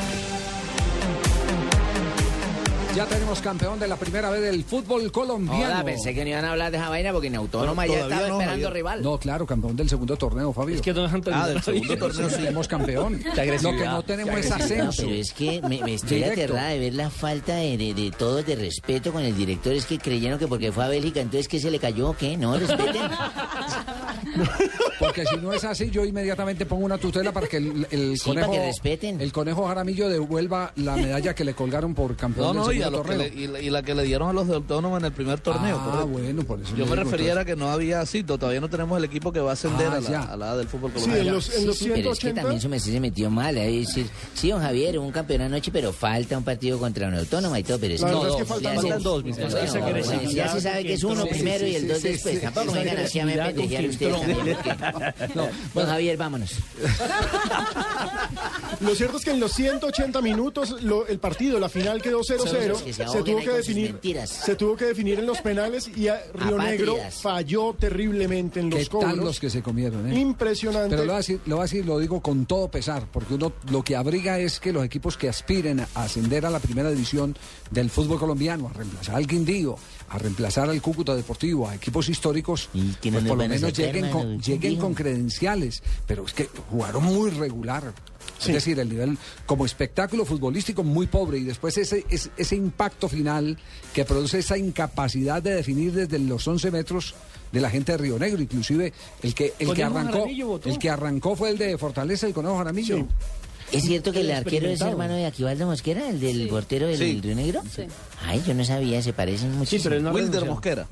Ya tenemos campeón de la primera vez del fútbol colombiano. Hola, pensé que no iban a hablar de esa vaina porque en Autónoma ya estaba esperando rival. No, claro, campeón del segundo torneo, Fabio. Es que no dejan Ah, del segundo torneo sí tenemos campeón. Lo que no tenemos es ascenso. No, pero es que me, me estoy Directo. aterrada de ver la falta de, de, de todos de respeto con el director. Es que creyeron que porque fue a Bélgica, entonces que se le cayó o qué. No, respeten. [LAUGHS] Porque si no es así, yo inmediatamente pongo una tutela para que el, el Sí, conejo, para que respeten. el conejo Jaramillo devuelva la medalla que le colgaron por campeón No, del no, y, a segundo los que torneo. le- y, la, y la que le dieron a los de Autónoma en el primer torneo. Ah, correcto. bueno, por eso Yo me refería a que no había cito, todavía no tenemos el equipo que va a ascender Ah, a, la, ya. a la A del fútbol Sí, colombiano. en los, en los Sí, pero es que 180. también su merced se metió mal. Ahí decir, sí, don Javier, un campeón anoche, pero falta un partido contra una autónoma y todo. Pero es La no, es que faltan ya se- dos. ya se sabe que es uno Sí, sí, primero y el sí, dos sí, después. sí, Tampoco me vengan así a me pendejear ustedes Don Javier, vámonos. [LAUGHS] Lo cierto es que en los 180 minutos el partido, la final quedó 0-0. Se tuvo que definir, se tuvo que definir en los penales y a [LAUGHS] Río Negro falló terriblemente en ¿Qué los cobros. los que se comieron? eh? Impresionante. Pero lo voy, a decir, lo voy a decir, lo digo con todo pesar, porque uno lo que abriga es que los equipos que aspiren a ascender a la primera división del fútbol colombiano, a reemplazar al Quindío, a reemplazar al Cúcuta Deportivo, a equipos históricos, que no pues por lo menos lleguen, con, ¿quién lleguen con credenciales. Pero es que jugaron muy regular. Es decir, el nivel como espectáculo futbolístico muy pobre y después ese, ese, ese impacto final que produce esa incapacidad de definir desde los 11 metros de la gente de Río Negro, inclusive el que el que arrancó el que arrancó fue el de Fortaleza el Conejo Jaramillo. ¿Es cierto que el arquero es hermano de Aquivaldo Mosquera, el del portero del Sí. Río Negro? Sí. Ay, yo no sabía, se parecen mucho. Sí, pero no Wilder. Mosquera.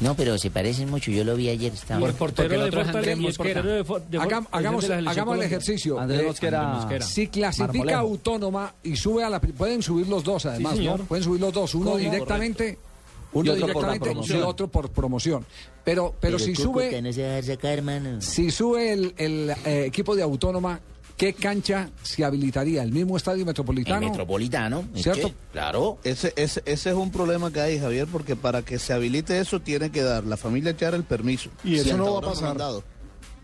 No, pero se parecen mucho, yo lo vi ayer. Estaba... El portero de Fortaleza portero de, For- de For- Hagam- hagamos, de el ejercicio. Andrés Eh, Mosquera. Andrés Mosquera. Si clasifica Marmolejo. autónoma y sube a la pueden subir los dos además, ¿no? Pueden subir los dos, uno ¿Cómo? directamente, uno Y otro por directamente y otro por promoción. Pero pero, si Cúcuta sube no se va a dejar sacar, hermano. si sube el, el, eh, equipo de autónoma, ¿qué cancha se habilitaría? ¿El mismo estadio El metropolitano? metropolitano. ¿es ¿Cierto? Claro. Ese, ese, ese es un problema que hay, Javier, porque para que se habilite eso tiene que dar la familia echar el permiso. Y eso no va a pasar. han dado.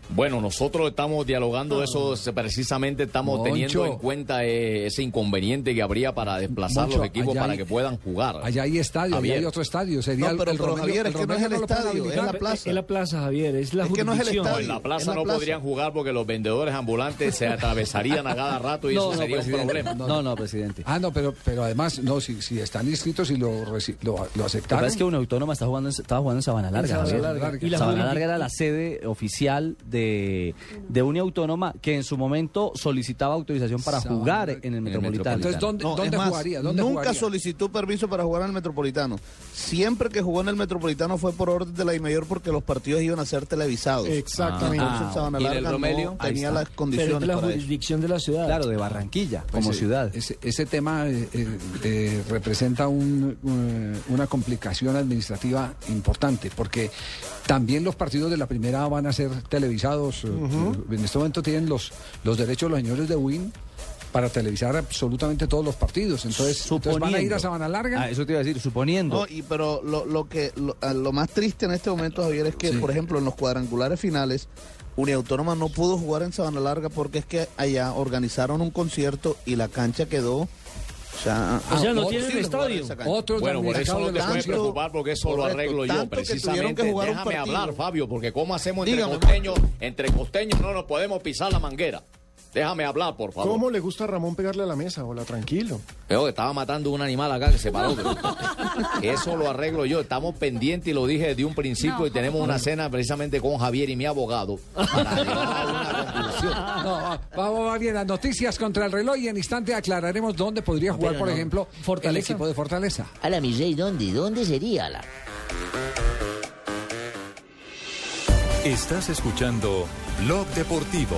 Bueno, nosotros estamos dialogando eso, se- precisamente estamos Moncho. teniendo en cuenta eh, ese inconveniente que habría para desplazar Moncho, los equipos para hay- que puedan jugar. Allá hay estadio, allá hay otro estadio. Sería No, el- pero- el, pero, Romelio- Javier, es que no es el pueden estadio, es la plaza. Es la plaza, Javier, es la Es que no es el jurisdicción. No, estadio. en la plaza en la no plaza. podrían jugar porque los vendedores ambulantes se atravesarían a cada rato y No, eso no, sería un presidente. problema. No, no, presidente. Ah, no, pero, pero además, no, si, si están inscritos y lo, lo, lo La verdad aceptaron. es que una autónoma está jugando, estaba jugando en Sabana Larga. Sabana Javier. Larga. Y la Sabana Larga era la sede oficial de, de una autónoma que en su momento solicitaba autorización para Sabana jugar en el el Metropolitano. Entonces, ¿dónde, No, dónde es más, jugaría? ¿Dónde nunca jugaría? solicitó permiso para jugar en el Metropolitano. Siempre que jugó en el Metropolitano fue por orden de la mayor porque los partidos iban a ser televisados. Exactamente. Entonces, Ah, ¿y el Romelio? no tenía las Pero es condiciones de la para eso. jurisdicción de la ciudad. Claro, de Barranquilla, como Pues, eh, ciudad. Ese, ese tema eh, eh, eh, representa un, eh, una complicación administrativa importante, porque también los partidos de la primera van a ser televisados. eh, En este momento tienen los, los derechos los señores de Win para televisar absolutamente todos los partidos. Entonces, entonces van a ir a. Sabana Larga. Ah, eso te iba a decir, suponiendo. No, y, pero lo, lo que lo, lo más triste en este momento, Javier, es que, Sí. por ejemplo, en los cuadrangulares finales, Uniautónoma no pudo jugar en Sabana Larga porque es que allá organizaron un concierto y la cancha quedó. O sea, O sea, no tienen estadio. Otros Bueno, por eso no te Tanto- puedes preocupar porque eso lo arreglo yo tanto que precisamente. que jugar un Déjame partido. hablar, Fabio, porque cómo hacemos entre Dígame, costeños, entre costeños no nos podemos pisar la manguera. Déjame hablar, por favor. ¿Cómo le gusta a Ramón pegarle a la mesa? Hola, tranquilo. Veo que estaba matando un animal acá que se paró. pero [LAUGHS] eso lo arreglo yo. Estamos pendientes y lo dije desde un principio y tenemos una cena precisamente con Javier y mi abogado para llegar a una conclusión. [LAUGHS] No, va- vamos va bien. Las noticias contra el reloj y en instante aclararemos dónde podría jugar, Pero por no. ejemplo, el equipo de Fortaleza. A la mi rey, ¿dónde? ¿Dónde sería la? Estás escuchando Blog Deportivo.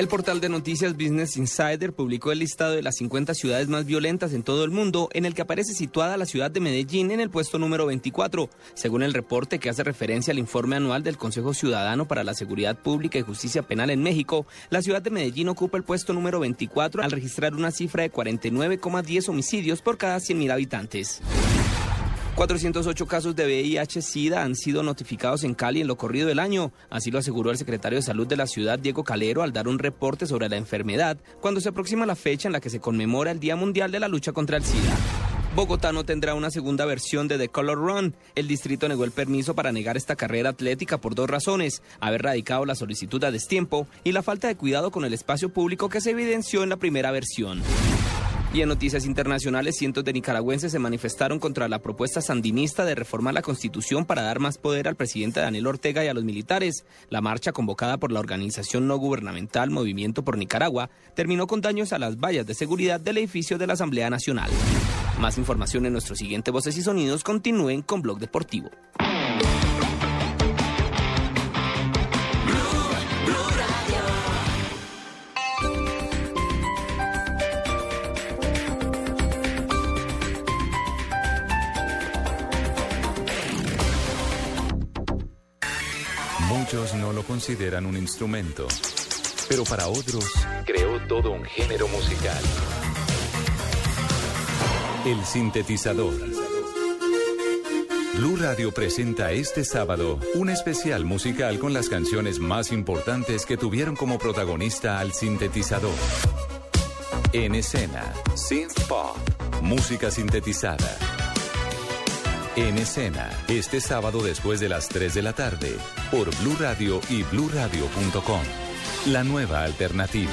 El portal de noticias Business Insider publicó el listado de las 50 ciudades más violentas en todo el mundo, en el que aparece situada la ciudad de Medellín en el puesto número 24. Según el reporte que hace referencia al informe anual del Consejo Ciudadano para la Seguridad Pública y Justicia Penal en México, la ciudad de Medellín ocupa el puesto número 24 al registrar una cifra de 49,10 homicidios por cada 100.000 habitantes. 408 casos de VIH-Sida han sido notificados en Cali en lo corrido del año. Así lo aseguró el secretario de Salud de la ciudad, Diego Calero, al dar un reporte sobre la enfermedad cuando se aproxima la fecha en la que se conmemora el Día Mundial de la Lucha contra el SIDA. Bogotá no tendrá una segunda versión de The Color Run. El distrito negó el permiso para negar esta carrera atlética por dos razones, haber radicado la solicitud a destiempo y la falta de cuidado con el espacio público que se evidenció en la primera versión. Y en noticias internacionales, cientos de nicaragüenses se manifestaron contra la propuesta sandinista de reformar la constitución para dar más poder al presidente Daniel Ortega y a los militares. La marcha convocada por la organización no gubernamental Movimiento por Nicaragua terminó con daños a las vallas de seguridad del edificio de la Asamblea Nacional. Más información en nuestro siguiente Voces y Sonidos. Continúen con Blog Deportivo. Lo consideran un instrumento, pero para otros creó todo un género musical. El sintetizador. Blue Radio presenta este sábado un especial musical con las canciones más importantes que tuvieron como protagonista al sintetizador. En escena, synth pop, música sintetizada. En escena, este sábado después de las 3 de la tarde, por Blue Radio y bluradio.com. La nueva alternativa.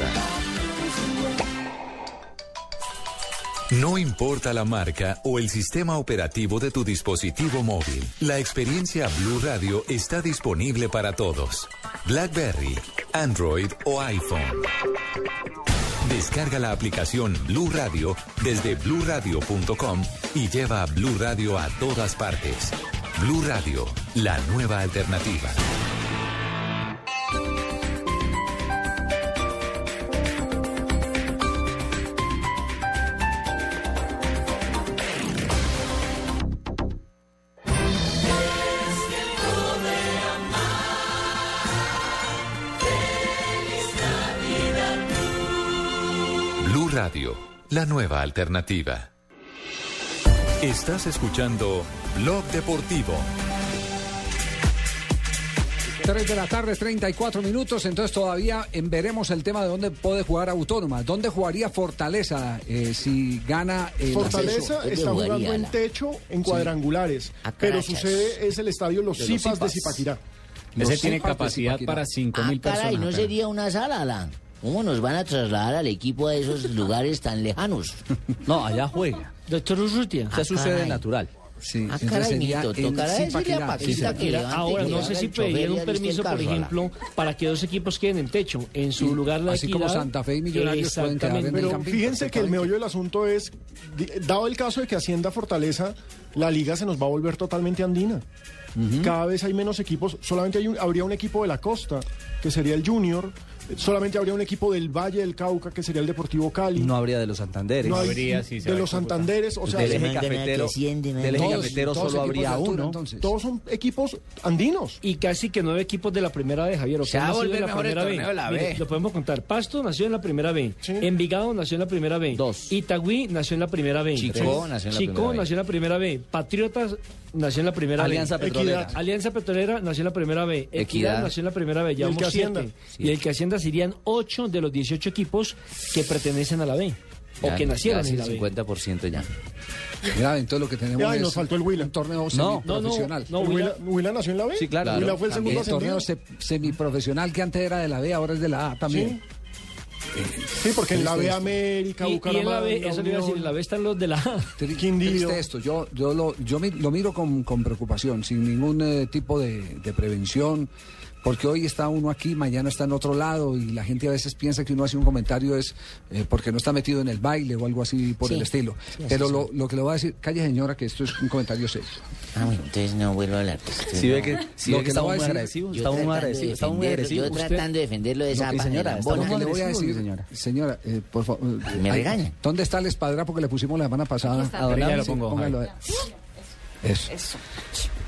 No importa la marca o el sistema operativo de tu dispositivo móvil, la experiencia Blue Radio está disponible para todos. BlackBerry, Android o iPhone. Descarga la aplicación Blue Radio desde bluradio.com y lleva Blue Radio a todas partes. Blue Radio, la nueva alternativa. La nueva alternativa. Estás escuchando Blog Deportivo. 3 de la tarde, 34 minutos, entonces todavía en veremos el tema de dónde puede jugar Autónoma. ¿Dónde jugaría Fortaleza eh, si gana el Fortaleza está jugando en techo en cuadrangulares, pero su sede es el estadio Los Zipas de. Zipaquirá. Ese tiene capacidad para 5 Ah, mil caray, personas. ¿no sería una sala, Alan? ¿Cómo nos van a trasladar al equipo a esos [LAUGHS] lugares tan lejanos? No, allá juega. Doctor Urrutia. Esa es su sede natural. Sí, Ah, tocará decirle a Paquita que levante, Ahora, que no sé si pedirían un permiso, por ejemplo, para que dos equipos queden en techo. En su lugar la así como. Santa Fe y Millonarios pueden quedar en el Exactamente. Pero fíjense que el meollo del asunto es, dado el caso de que Hacienda Fortaleza, la liga se nos va a volver totalmente andina. Cada vez hay menos equipos, solamente hay un- habría un equipo de la costa, que sería el Junior, Solamente habría un equipo del Valle del Cauca, que sería el Deportivo Cali. No habría de los Santanderes. No hay- de los Santanderes, o sea, del eje se- cafetero, del eje cafetero solo habría de uno. entonces. Todos son equipos andinos. Y casi que nueve equipos de la primera B, Javier. O Se sea, volver en la el primera B. de la Mire. Lo podemos contar. Pasto nació en la primera B. Envigado nació en la primera B. Dos. Itagüí nació en la primera B. Chico Tres. nació en la Chico primera B. nació en la primera B. Patriotas nació en la primera Alianza B. Petrolera. Equidad. Alianza Petrolera nació en la primera B. Equidad, Equidad. nació en la primera B. el Llevamos que Hacienda. siete. Y el que Hacienda serían ocho de los 18 equipos que pertenecen a la B. O Ya, que nacieron en la el B. 50% ya. Mira, entonces lo que tenemos Ya, es nos faltó el Huila. un torneo No, semiprofesional. no, ¿El Huila- Huila, Huila nació en la B? Sí, claro. Huila fue el segundo El torneo ascendido. se- semiprofesional que antes era de la B, ahora es de la A también. Sí, porque en la B. América, Y, y en la Bucaramanga, B, eso le iba a decir, en la B están los de la A. [LAUGHS] Triste esto. Yo, yo, lo, yo mi- lo miro con, con preocupación, sin ningún eh, tipo de, de prevención, porque hoy está uno aquí, mañana está en otro lado, y la gente a veces piensa que uno hace un comentario es eh, porque no está metido en el baile o algo así por Sí. el estilo. Sí, Pero lo, lo que le voy a decir, calle señora, que esto es un comentario serio. Ah, bueno, entonces no vuelvo a hablar. Si ve que, si Lo ve que que estamos muy a decir- agradecidos, Yo estamos muy tratando de agradecidos, estamos muy defenderlo, agradecidos. Yo tratando de defenderlo de esa señora, manera. Lo le voy a agresivos, decir, señora. señora, eh, por favor. Me regaña. ¿Dónde está el espadrapo que le pusimos la semana pasada? está. A don Póngalo, Alan, sí, pongo, póngalo. Eso.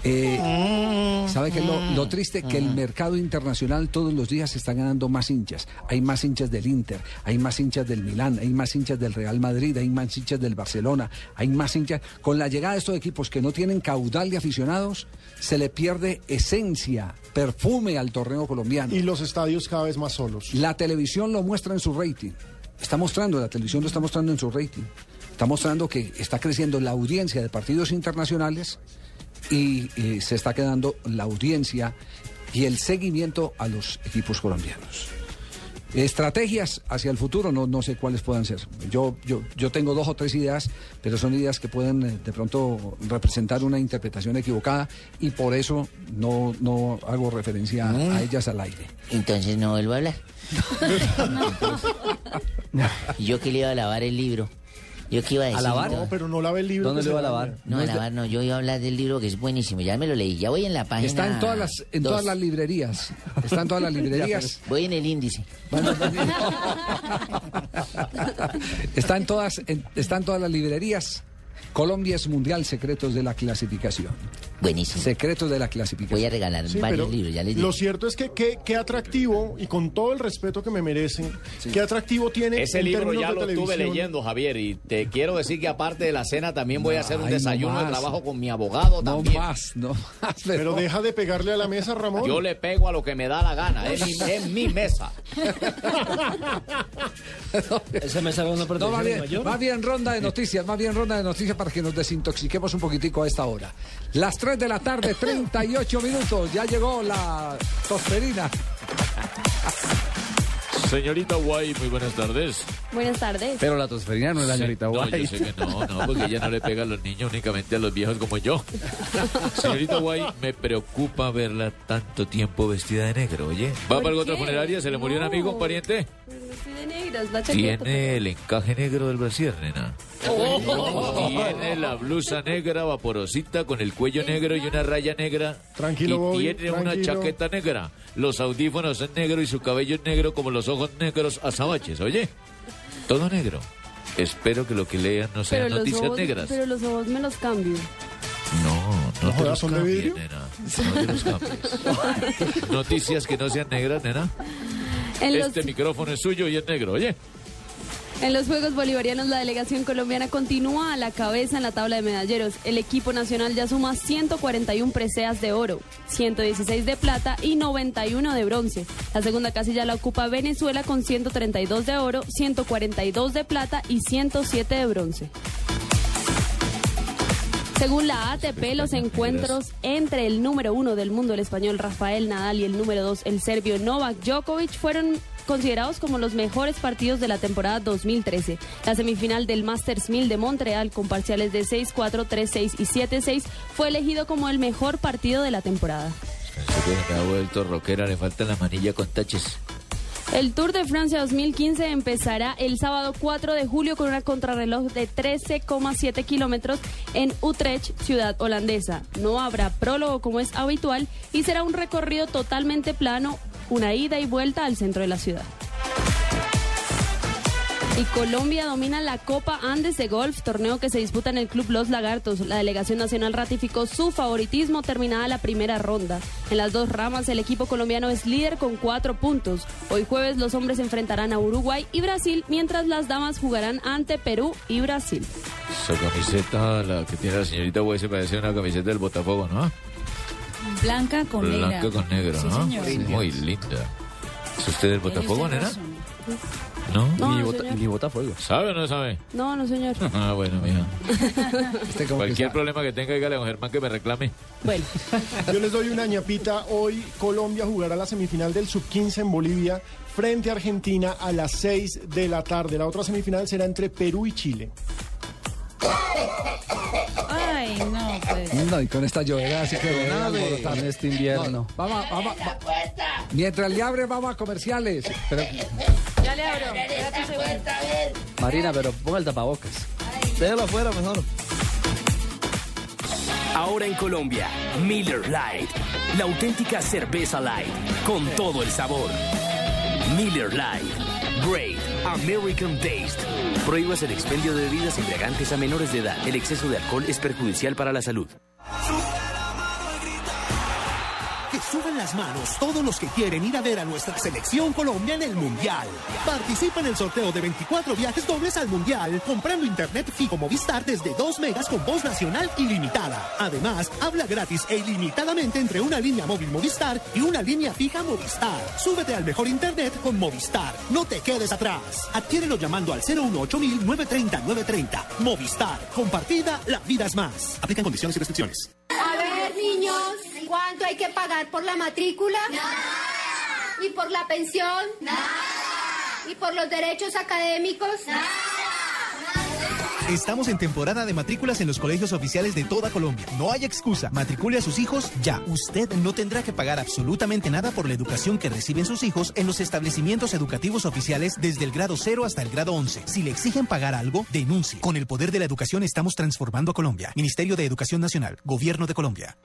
Eh, ¿Sabe qué es lo, lo triste? Que el mercado internacional todos los días está ganando más hinchas. Hay más hinchas del Inter, hay más hinchas del Milán, hay más hinchas del Real Madrid, hay más hinchas del Barcelona, hay más hinchas. Con la llegada de estos equipos que no tienen caudal de aficionados, se le pierde esencia, perfume al torneo colombiano. Y los estadios cada vez más solos. La televisión lo muestra en su rating. Está mostrando, la televisión lo está mostrando en su rating. Está mostrando que está creciendo la audiencia de partidos internacionales y eh, se está quedando la audiencia y el seguimiento a los equipos colombianos. Estrategias hacia el futuro, no, no sé cuáles puedan ser. Yo, yo, yo tengo dos o tres ideas, pero son ideas que pueden eh, de pronto representar una interpretación equivocada y por eso no, no hago referencia a- a ellas al aire. Entonces no vuelvo a hablar. ¿Y [LAUGHS] [LAUGHS] yo que le iba a lavar el libro? ¿Yo qué iba a decir? lavar? No, pero no lave el libro. ¿Dónde le se va a lavar? No, a lavar no, yo iba a hablar del libro que es buenísimo, ya me lo leí, ya voy en la página Está en todas las, en dos. todas las librerías. Está en todas las [LAUGHS] librerías. Voy en el índice. Bueno, [LAUGHS] [LAUGHS] está en todas, en- está en todas las librerías. Colombia es mundial secretos de la clasificación. Buenísimo. Secretos de la clasificación. Voy a regalar Sí, varios libros, ya les digo. Lo cierto es que qué, qué atractivo, y con todo el respeto que me merece, qué atractivo tiene Ese en libro ya lo estuve leyendo, Javier, y te quiero decir que aparte de la cena también voy a hacer un Ay, no desayuno de trabajo con mi abogado No también. más, no más. Pero deja de pegarle a la mesa, Ramón. Yo le pego a lo que me da la gana, es mi, es mi mesa. [LAUGHS] Esa me salva una No, más bien, mayor. más bien ronda de noticias, más bien ronda de noticias para que nos desintoxiquemos un poquitico a esta hora. Las 3 de la tarde, 38 [LAUGHS] minutos. Ya llegó la tosferina. Señorita Guay, muy buenas tardes. Buenas tardes. Pero la tosferina no es la señorita No, Guay. yo sé que no, no, porque ella no le pega a los niños, únicamente a los viejos como yo. [LAUGHS] Señorita Guay, me preocupa verla tanto tiempo vestida de negro, oye. ¿Va ¿Por para otra qué? funeraria? ¿Se le murió un amigo, un pariente? Estoy de negras, la chaqueta. Tiene el encaje negro del brasier, nena. Tiene la blusa negra vaporosita con el cuello negro y una raya negra. Tranquilo, y Bobby, tiene una tranquilo. chaqueta negra. Los audífonos son negros y su cabello es negro como los ojos negros azabaches, oye. Todo negro. Espero que lo que lean no sean Pero los, noticias ojos, negras. pero los ojos me los cambio. No, no te jodas, los ¿son de cambies, vidrio? nena. No te los cambies. [LAUGHS] Noticias que no sean negras, nena. En los, Este micrófono es suyo y es negro, oye. En los Juegos Bolivarianos, la delegación colombiana continúa a la cabeza en la tabla de medalleros. El equipo nacional ya suma 141 preseas de oro, 116 de plata y 91 de bronce. La segunda casilla la ocupa Venezuela con 132 de oro, 142 de plata y 107 de bronce. Según la ATP, los encuentros entre el número uno del mundo, el español Rafael Nadal, y el número dos, el serbio Novak Djokovic, fueron considerados como los mejores partidos de la temporada 2013. La semifinal del Masters 1000 de Montreal, con parciales de 6-4, 3-6 y 7-6, fue elegido como el mejor partido de la temporada. Me ha vuelto rockera, le falta la manilla con taches. El Tour de Francia 2015 empezará el sábado 4 de julio con una contrarreloj de 13,7 kilómetros en Utrecht, ciudad holandesa. No habrá prólogo como es habitual y será un recorrido totalmente plano una ida y vuelta al centro de la ciudad. Y Colombia domina la Copa Andes de Golf, torneo que se disputa en el Club Los Lagartos. La delegación nacional ratificó su favoritismo terminada la primera ronda. En las dos ramas, el equipo colombiano es líder con cuatro puntos. Hoy jueves los hombres se enfrentarán a Uruguay y Brasil, mientras las damas jugarán ante Perú y Brasil. Esa camiseta, la que tiene la señorita Huese, parece una camiseta del Botafogo, ¿no? Blanca con negra. Blanca con negro, Sí, ¿no? señor. Sí, Muy linda. ¿Es usted del Botafogo, nena? ¿No? No, Ni bota- ni Botafogo. ¿Sabe o no sabe? No, no, señor. [LAUGHS] Ah, bueno, mija. Este [LAUGHS] Cualquier problema que tenga, dígale a don Germán que me reclame. Bueno. Yo les doy una ñapita. Hoy Colombia jugará la semifinal del Sub-15 en Bolivia frente a Argentina a las 6 de la tarde. La otra semifinal será entre Perú y Chile. Ay, no, pues. No, y con esta lluvia así que de- en este invierno. vamos, vamos, va- Mientras le abre, vamos a comerciales. Pero, Ya le abro. Segundo. Marina, pero ponga el tapabocas. Déjalo afuera mejor. Ahora en Colombia, Miller Light, la auténtica cerveza light, con todo el sabor. Miller Light, Great American Taste. Prohíbas el expendio de bebidas embriagantes a menores de edad. El exceso de alcohol es perjudicial para la salud. Que suban las manos todos los que quieren ir a ver a nuestra selección Colombia en el Mundial. Participa en el sorteo de 24 viajes dobles al Mundial comprando internet fijo Movistar desde 2 megas con voz nacional ilimitada. Además, habla gratis e ilimitadamente entre una línea móvil Movistar y una línea fija Movistar. Súbete al mejor internet con Movistar. No te quedes atrás. Adquiérelo llamando al 018 930 930. Movistar. Compartida, la vida es más. Aplican condiciones y restricciones. A ver, niños, ¿cuánto hay que pagar por la matrícula? ¿Y por la pensión? ¿Y por los derechos académicos? Estamos en temporada de matrículas en los colegios oficiales de toda Colombia. No hay excusa. Matricule a sus hijos ya. Usted no tendrá que pagar absolutamente nada por la educación que reciben sus hijos en los establecimientos educativos oficiales desde el grado 0 hasta el grado 11. Si le exigen pagar algo, denuncie. Con el poder de la educación estamos transformando a Colombia. Ministerio de Educación Nacional. Gobierno de Colombia.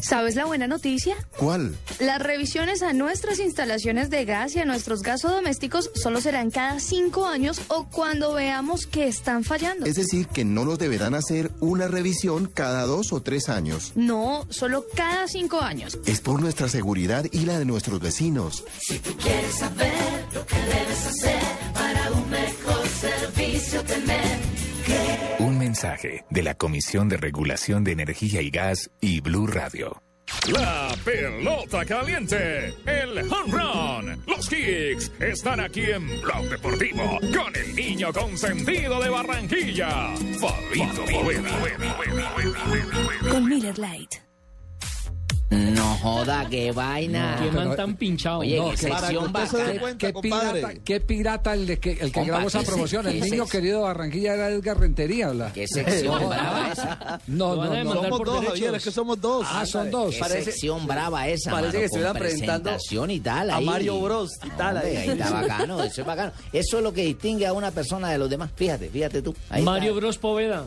¿Sabes la buena noticia? ¿Cuál? Las revisiones a nuestras instalaciones de gas y a nuestros gasodomésticos solo serán cada cinco años o cuando veamos que están fallando. Es decir, que no nos deberán hacer una revisión cada dos o tres años. No, solo cada cinco años. Es por nuestra seguridad y la de nuestros vecinos. Si tú quieres saber lo que debes hacer para un mejor servicio tener que... Un mensaje de la Comisión de Regulación de Energía y Gas y Blue Radio. La pelota caliente, el home run, los kicks están aquí en Blog Deportivo con el niño consentido de Barranquilla, Fabito. Con Miller Light. No joda, qué vaina. Qué man tan pinchado. Oye, No, qué que- sección para que usted cuenta, qué pirata, qué pirata el, de que, el que Compa, grabó esa ¿qué se- promoción. El niño querido de Barranquilla era Edgar Rentería. ¿la? Qué sección No, brava [LAUGHS] esa. No, no, no. Somos dos, Javier, es que somos dos. Ah, son dos. Qué sección brava esa, parece mano, que estuvieran presentando y tal. a ahí. Mario Bros y tal, Hombre, ahí. ahí está bacano, eso es bacano. Eso es lo que distingue a una persona de los demás. Fíjate, fíjate tú. Ahí está. Mario Bros Poveda.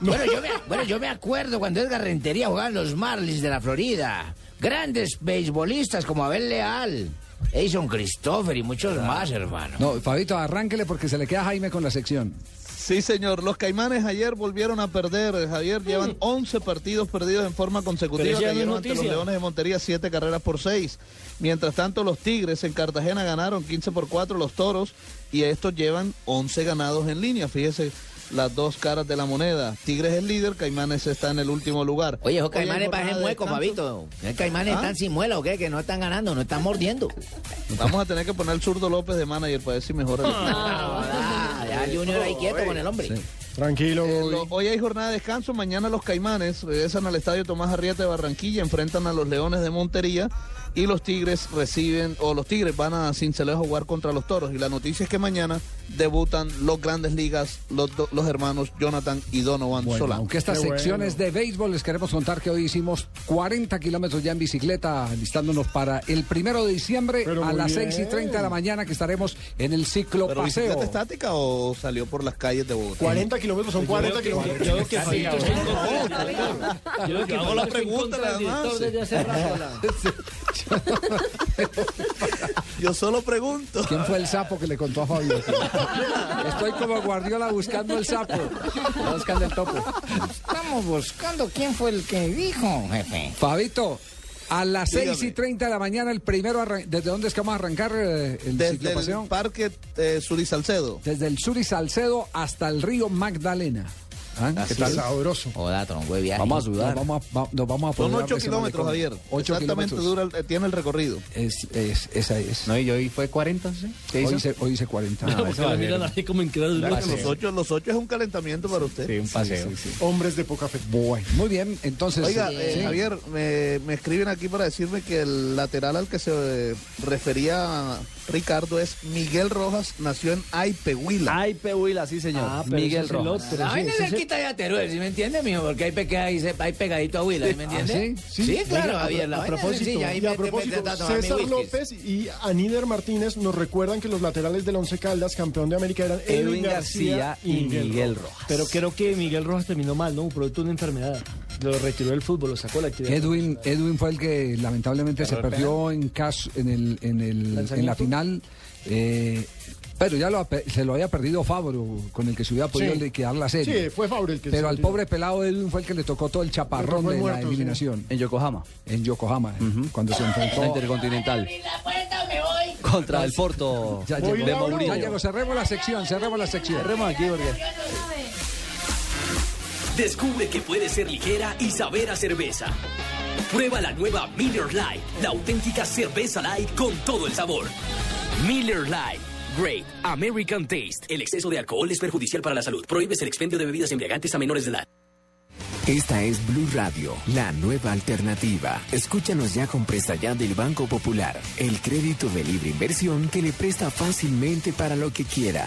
Bueno yo, me, bueno, yo me acuerdo cuando Edgar Rentería jugaba en los Marlins de la Florida. Grandes beisbolistas como Abel Leal, Eison Christopher y muchos más, hermano. No, Fabito, arránquele porque se le queda Jaime con la sección. Sí, señor. Los Caimanes ayer volvieron a perder. Javier llevan 11 partidos perdidos en forma consecutiva. Cayeron ante los. Leones de Montería 7 carreras por 6. Mientras tanto, los Tigres en Cartagena ganaron 15 por 4 los Toros y estos llevan 11 ganados en línea. Fíjese las dos caras de la moneda. Tigres es líder, Caimanes está en el último lugar. Oye, esos Hoy hay caimanes jornada parecen de muecos, descanso. Fabito. ¿Qué caimanes ¿Ah? están sin muela o qué? Que no están ganando, no están mordiendo. Vamos a tener que poner el zurdo López de manager para ver si mejora el equipo. Ah, deja al Junior ahí quieto con el hombre. Tranquilo, Eh, lo- hoy hay jornada de descanso. Mañana los Caimanes regresan al estadio Tomás Arrieta de Barranquilla, enfrentan a los Leones de Montería y los Tigres reciben, o los Tigres van a Cincelejo a jugar contra los Toros. Y la noticia es que mañana debutan los grandes ligas, los, los hermanos Jonathan y Donovan Bueno, Solano. aunque estas Qué secciones de béisbol les queremos contar que hoy hicimos 40 kilómetros ya en bicicleta, listándonos para el primero de diciembre Pero a las bien. 6 y 30 de la mañana que estaremos en el ciclo ¿Pero paseo. bicicleta estática o salió por las calles de Bogotá? 40 kilómetros son 40 kilómetros. Yo veo que director. Yo Hago la pregunta la- [LAUGHS] Yo solo pregunto. ¿Quién fue el sapo que le contó a Fabio? Estoy como Guardiola buscando el sapo. Está buscando el topo. Estamos buscando quién fue el que dijo, jefe. Fabito, a las Dígame. 6 y 30 de la mañana, el primero, ¿desde dónde es que vamos a arrancar eh, el Desde ciclopaseo? el Parque eh, Sur y Salcedo. Desde el sur y Salcedo hasta el río Magdalena. ¿Ah? ¿Qué tal? Sabroso. Joda, tronco de viaje. Vamos a sudar. Nos vamos a, va- nos vamos a Son apoderar ocho de ese kilómetros, malecón. Javier. Ocho Exactamente kilómetros. dura, el- eh, tiene el recorrido. Es, es, esa es. No, y hoy fue 40, ¿sí? ¿Qué Hoy hice, hoy hice 40. No, porque la miran así como incrédulo. Los ocho, los ocho es un calentamiento para usted. Sí, un paseo. Hombres de poca fe. Bueno, muy bien. Entonces, Oiga, eh, eh, sí. Javier, me, me escriben aquí para decirme que el lateral al que se refería Ricardo es Miguel Rojas, nació en Aipehuila. Aipehuila, sí, señor. Ah, pero Miguel ese es el Rojas. La sí, vaina es cerquita de Teruel, ¿sí me entiende, mijo? Porque hay, peque- ahí hay pegadito a Huila, ¿sí me entiende? ¿sí? Sí, claro, Oiga, a- Javier. La a propósito, sencilla, ahí y a propósito, a mi César. López y Aníder Martínez nos recuerdan que los laterales del Once Caldas, campeón de América, eran Edwin García y Miguel Rojas. Pero creo que Miguel Rojas terminó mal, ¿no? Producto de una enfermedad. Lo retiró del fútbol, lo sacó la actividad. Edwin, Edwin fue el que lamentablemente se perdió en, caso, en, el, en, el, en la final. eh, pero ya lo, se lo había perdido Fabro, con el que se hubiera podido Sí. liquidar la serie. Sí, fue Fabre el que Pero se al pobre pelado Edwin fue el que le tocó todo el chaparrón de muerto, la sí. eliminación. En Yokohama. En Yokohama, eh, cuando se enfrentó. La Intercontinental. la puerta o me voy? Contra el Porto Ya Voy, llegó, de. Mourinho. ya llegó, cerremos la sección, cerremos la sección. Cerremos aquí porque... Descubre que puede ser ligera y saber cerveza. Prueba la nueva Miller Lite, la auténtica cerveza light con todo el sabor. Miller Lite. Great American Taste. El exceso de alcohol es perjudicial para la salud. Prohíbes el expendio de bebidas embriagantes a menores de edad. Esta es Blue Radio, la nueva alternativa. Escúchanos ya con presta ya del Banco Popular, el crédito de libre inversión que le presta fácilmente para lo que quiera.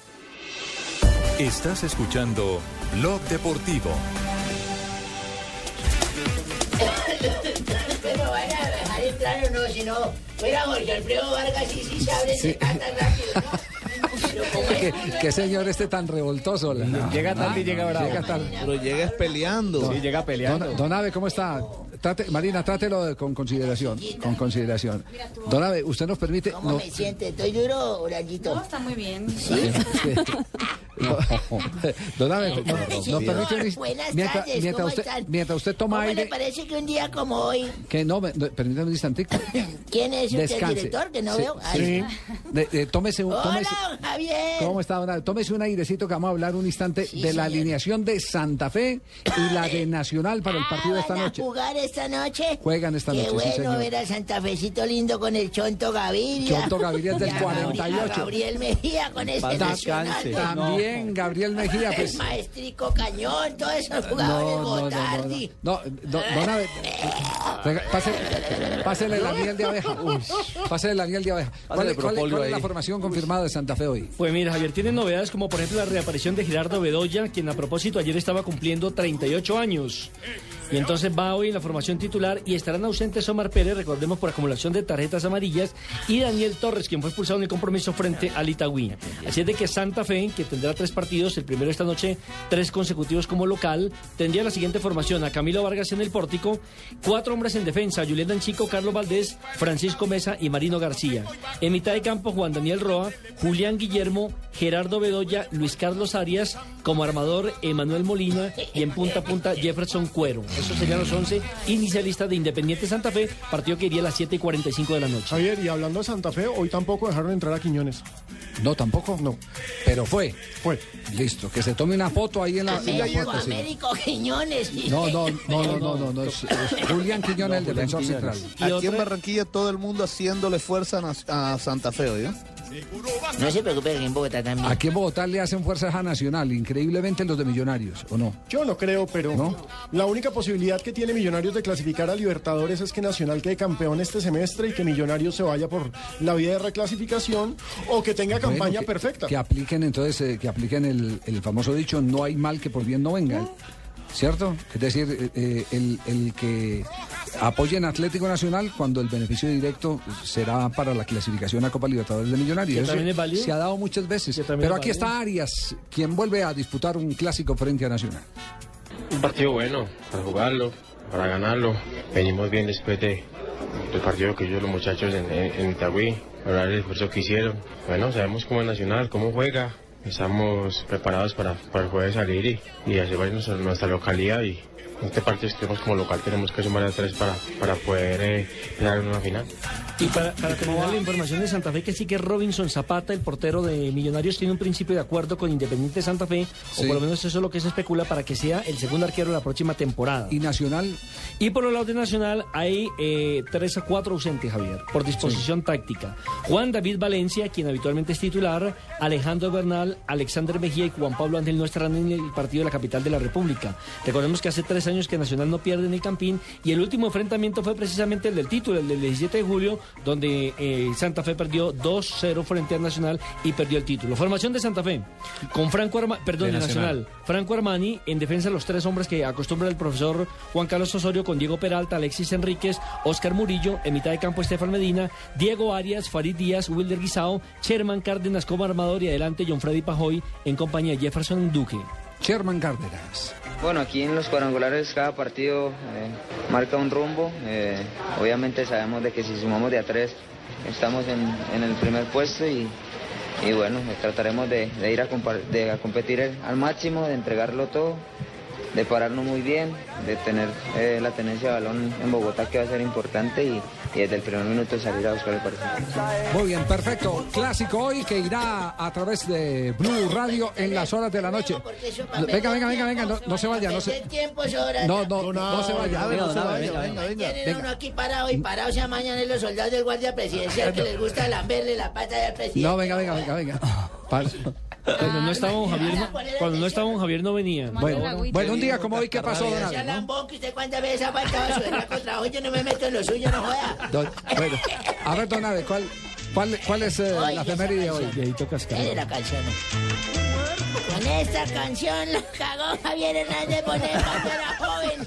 Estás escuchando Blog Deportivo. Pero van a dejar entrar o no, si no, fuera Jorge Alfredo Vargas y sí se abre ese tan rápido, ¿no? [LAUGHS] ¿Qué, qué señor este tan revoltoso? Llega tarde y llega bravo. Llega tarde. Pero llegas peleando. Sí, llega peleando. Don, don Abe, ¿cómo está? Trate- Marina, trátelo de- con consideración. Con consideración. Don Abe, ¿usted nos permite? ¿Cómo no- me siente? ¿Estoy duro, Orallito? No, está muy bien. no, [LAUGHS] don Abe, no- Sí, nos permite Buenas mientras, tardes, mientras ¿cómo usted, están? mientras usted toma ¿Cómo le aire, parece que un día como hoy, que no, me- no, permítame un instantico. [LAUGHS] quién es usted, el director, que no Sí, veo? sí. De- de- tómese un, Hola, tómese, Javier. ¿Cómo está, don Abe? Tómese un airecito que vamos a hablar un instante de la alineación de Santa Fe y la de [COUGHS] Nacional para el partido de esta ¿Van noche. a jugar esta noche? Juegan esta Qué noche, sí, bueno señor. ver a Santa Fecito lindo con el Chonto Gaviria. Chonto Gaviria es del [LAUGHS] Y a Gabri- 48. a Gabriel Mejía con ese nacional. descanse. También Gabriel Mejía, pues. El maestrico Cañón, todos esos jugadores, No, no, no, no, Gotardi. no. No, pásele la miel de abeja. Pásele la miel de abeja. ¿Cuál, es- cuál es- propóleo cuál es la formación confirmada de Santa Fe hoy? Pues mira, Javier, tiene novedades como por ejemplo la reaparición de Gerardo Bedoya, quien a propósito ayer estaba cumpliendo 38 años. Y entonces va hoy en la formación titular y estarán ausentes Omar Pérez, recordemos por acumulación de tarjetas amarillas, y Daniel Torres, quien fue expulsado en el compromiso frente al Itagüí. Así es de que Santa Fe, que tendrá tres partidos, el primero esta noche, tres consecutivos como local, tendría la siguiente formación: a Camilo Vargas en el pórtico, cuatro hombres en defensa, Julián Danchico, Carlos Valdés, Francisco Mesa y Marino García. En mitad de campo, Juan Daniel Roa, Julián Guillermo, Gerardo Bedoya, Luis Carlos Arias, como armador Emanuel Molina y en punta a punta Jefferson Cuero. Esos serían los 11 inicialistas de Independiente Santa Fe, partido que iría a las 7 y 45 de la noche. Javier, y hablando de Santa Fe, hoy tampoco dejaron entrar a Quiñones. No, tampoco. No. Pero fue. Fue. Listo, que se tome una foto ahí en la, en la Américo, foto, sí. Américo Quiñones. No, no, no, [LAUGHS] no, no, no, no, es, es Julián Quiñones, el defensor central. Aquí en Barranquilla todo el mundo haciéndole fuerza a, a Santa Fe, ¿oye? No se preocupe, aquí en Bogotá también. Aquí en Bogotá le hacen fuerzas a Nacional, increíblemente los de Millonarios, ¿o no? Yo no creo, pero la única posibilidad que tiene Millonarios de clasificar a Libertadores es que Nacional quede campeón este semestre y que Millonarios se vaya por la vía de reclasificación o que tenga Bueno, campaña que- perfecta. Que apliquen entonces, eh, que apliquen el, el famoso dicho, no hay mal que por bien no venga. ¿Cierto? Es decir, eh, eh, el, el que apoyen Atlético Nacional cuando el beneficio directo será para la clasificación a Copa Libertadores de Millonarios. Eso también es válido. Se ha dado muchas veces. Pero es aquí está Arias, quien vuelve a disputar un clásico frente a Nacional. Un partido bueno para jugarlo, para ganarlo. Venimos bien después de, del partido que hicieron los muchachos en, en, en Itagüí, para el esfuerzo que hicieron. Bueno, sabemos cómo es Nacional, cómo juega. Estamos preparados para, para el jueves salir y, y hacer valer nuestra, nuestra localidad. Y en este partido estuvimos como local, tenemos que sumar a tres para, para poder eh, llegar a una final. Y para, para terminar la información de Santa Fe, que sí que Robinson Zapata, el portero de Millonarios, tiene un principio de acuerdo con Independiente Santa Fe, Sí. o por lo menos eso es lo que se especula para que sea el segundo arquero de la próxima temporada. ¿Y Nacional? Y por el lado de Nacional hay eh, tres a cuatro ausentes, Javier, por disposición táctica. Juan David Valencia, quien habitualmente es titular, Alejandro Bernal, Alexander Mejía y Juan Pablo Ángel no estarán en el partido de la capital de la República. Recordemos que hace tres años que Nacional no pierde en el Campín y el último enfrentamiento fue precisamente el del título, el del 17 de julio, donde eh, Santa Fe perdió 2-0 frente al Nacional y perdió el título. Formación de Santa Fe, con Franco Armani, perdón, De de Nacional. Nacional. Franco Armani, en defensa de los tres hombres que acostumbra el profesor Juan Carlos Osorio, con Diego Peralta, Alexis Enríquez, Oscar Murillo, en mitad de campo Estefan Medina, Diego Arias, Farid Díaz, Wilder Guisao, Sherman Cárdenas como armador y adelante John Freddy Pajoy en compañía de Jefferson Duque. Sherman Cárdenas. Bueno, aquí en los cuadrangulares cada partido eh, marca un rumbo. eh, obviamente sabemos de que si sumamos de a tres estamos en, el primer puesto y, bueno, trataremos de, ir a, competir al máximo, de entregarlo todo, de pararnos muy bien, de tener eh, la tenencia de balón en Bogotá que va a ser importante y, y desde el primer minuto salir a buscar el partido. Muy bien, perfecto. Clásico hoy que irá a través de Blue Radio en las horas de la noche. Venga, venga, venga, venga, no, no se vaya, no se... Sobra. No, no, no se vaya. Venga, no se venga, vaya. venga, venga. Tienen uno aquí parado y parado se amañan en los soldados del guardia presidencial que les gusta lamberle la pata al presidente. No, venga, venga, venga, venga. Pa- Cuando no estaba don Javier, no, cuando no estaba don Javier no venía. Bueno, bueno, un día como hoy, ¿qué pasó, don lambón que usted cuántas veces ha faltado su berraco trabajo yo no me meto en lo suyo, no joda. Don- bueno, a ver, don Abe, ¿cuál, cuál, cuál es eh, la esa efeméride de hoy? Mire la canción. Con esta canción la cagó Javier Hernández Bonet cuando era joven.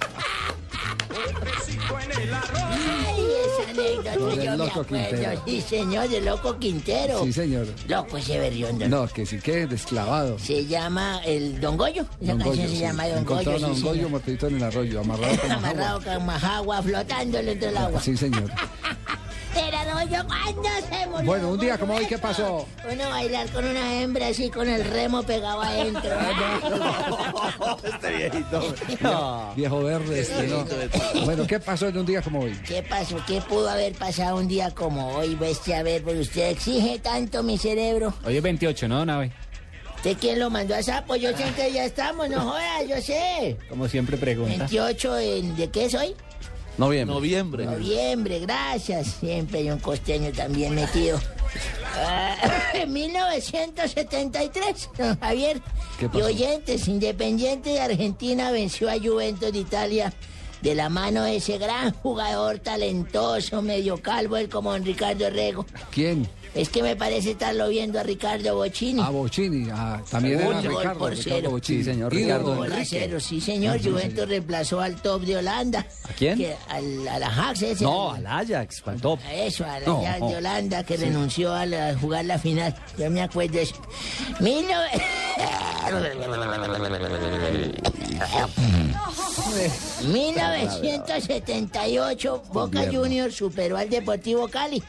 Ay, esa anécdota yo me acuerdo. Quintero. Sí, señor, del Loco Quintero. Sí, señor. Loco ese berriondo. No, que sí que desclavado. Se llama el Don Goyo. Esa Don canción Goyo, se sí. llama Don Goyo. Encontraron a sí, Don Goyo señor. en el arroyo, amarrado con [LAUGHS] Amarrado con majagua, flotándolo entre el agua. Sí, señor. Era Don Goyo cuando se murió. Bueno, un día como hoy, ¿qué pasó? Uno bailar con una hembra así con el remo pegado adentro. [LAUGHS] [LAUGHS] Este viejito. Viejo verde, este, ¿no? Bueno, ¿qué pasó en un día como hoy? ¿Qué pasó? ¿Qué pudo haber pasado un día como hoy, bestia? A ver, porque usted exige tanto mi cerebro. Hoy es 28, ¿no, Nave? ¿Usted quién lo mandó a sapo? Yo sé que ya estamos, no jodas, yo sé. Como siempre pregunta. 28 en, ¿de qué soy? Noviembre. Noviembre. Noviembre, gracias. Siempre hay un costeño también metido. Ah, [LAUGHS] En 1973, don Javier. ¿Qué Y oyentes, Independiente de Argentina venció a Juventus de Italia de la mano de ese gran jugador talentoso, medio calvo, el como don Ricardo Rego. ¿Quién? Es que me parece estarlo viendo a Ricardo Bocini. A Bocini. ah, también era Gol, gol Ricardo, por Ricardo cero. Bocini. Sí, señor. Ricardo Gol a cero, sí señor. Sí, Juventus señor. reemplazó al top de Holanda. ¿A quién? Que al, al Ajax ese. No, al- al Ajax, ¿cuál top? a Eso, a la No, Ajax no. de Holanda que Sí. renunció a, la- a jugar la final. Yo me acuerdo de eso. Mil [LAUGHS] nove- 1978, Boca. Juniors superó al Deportivo Cali.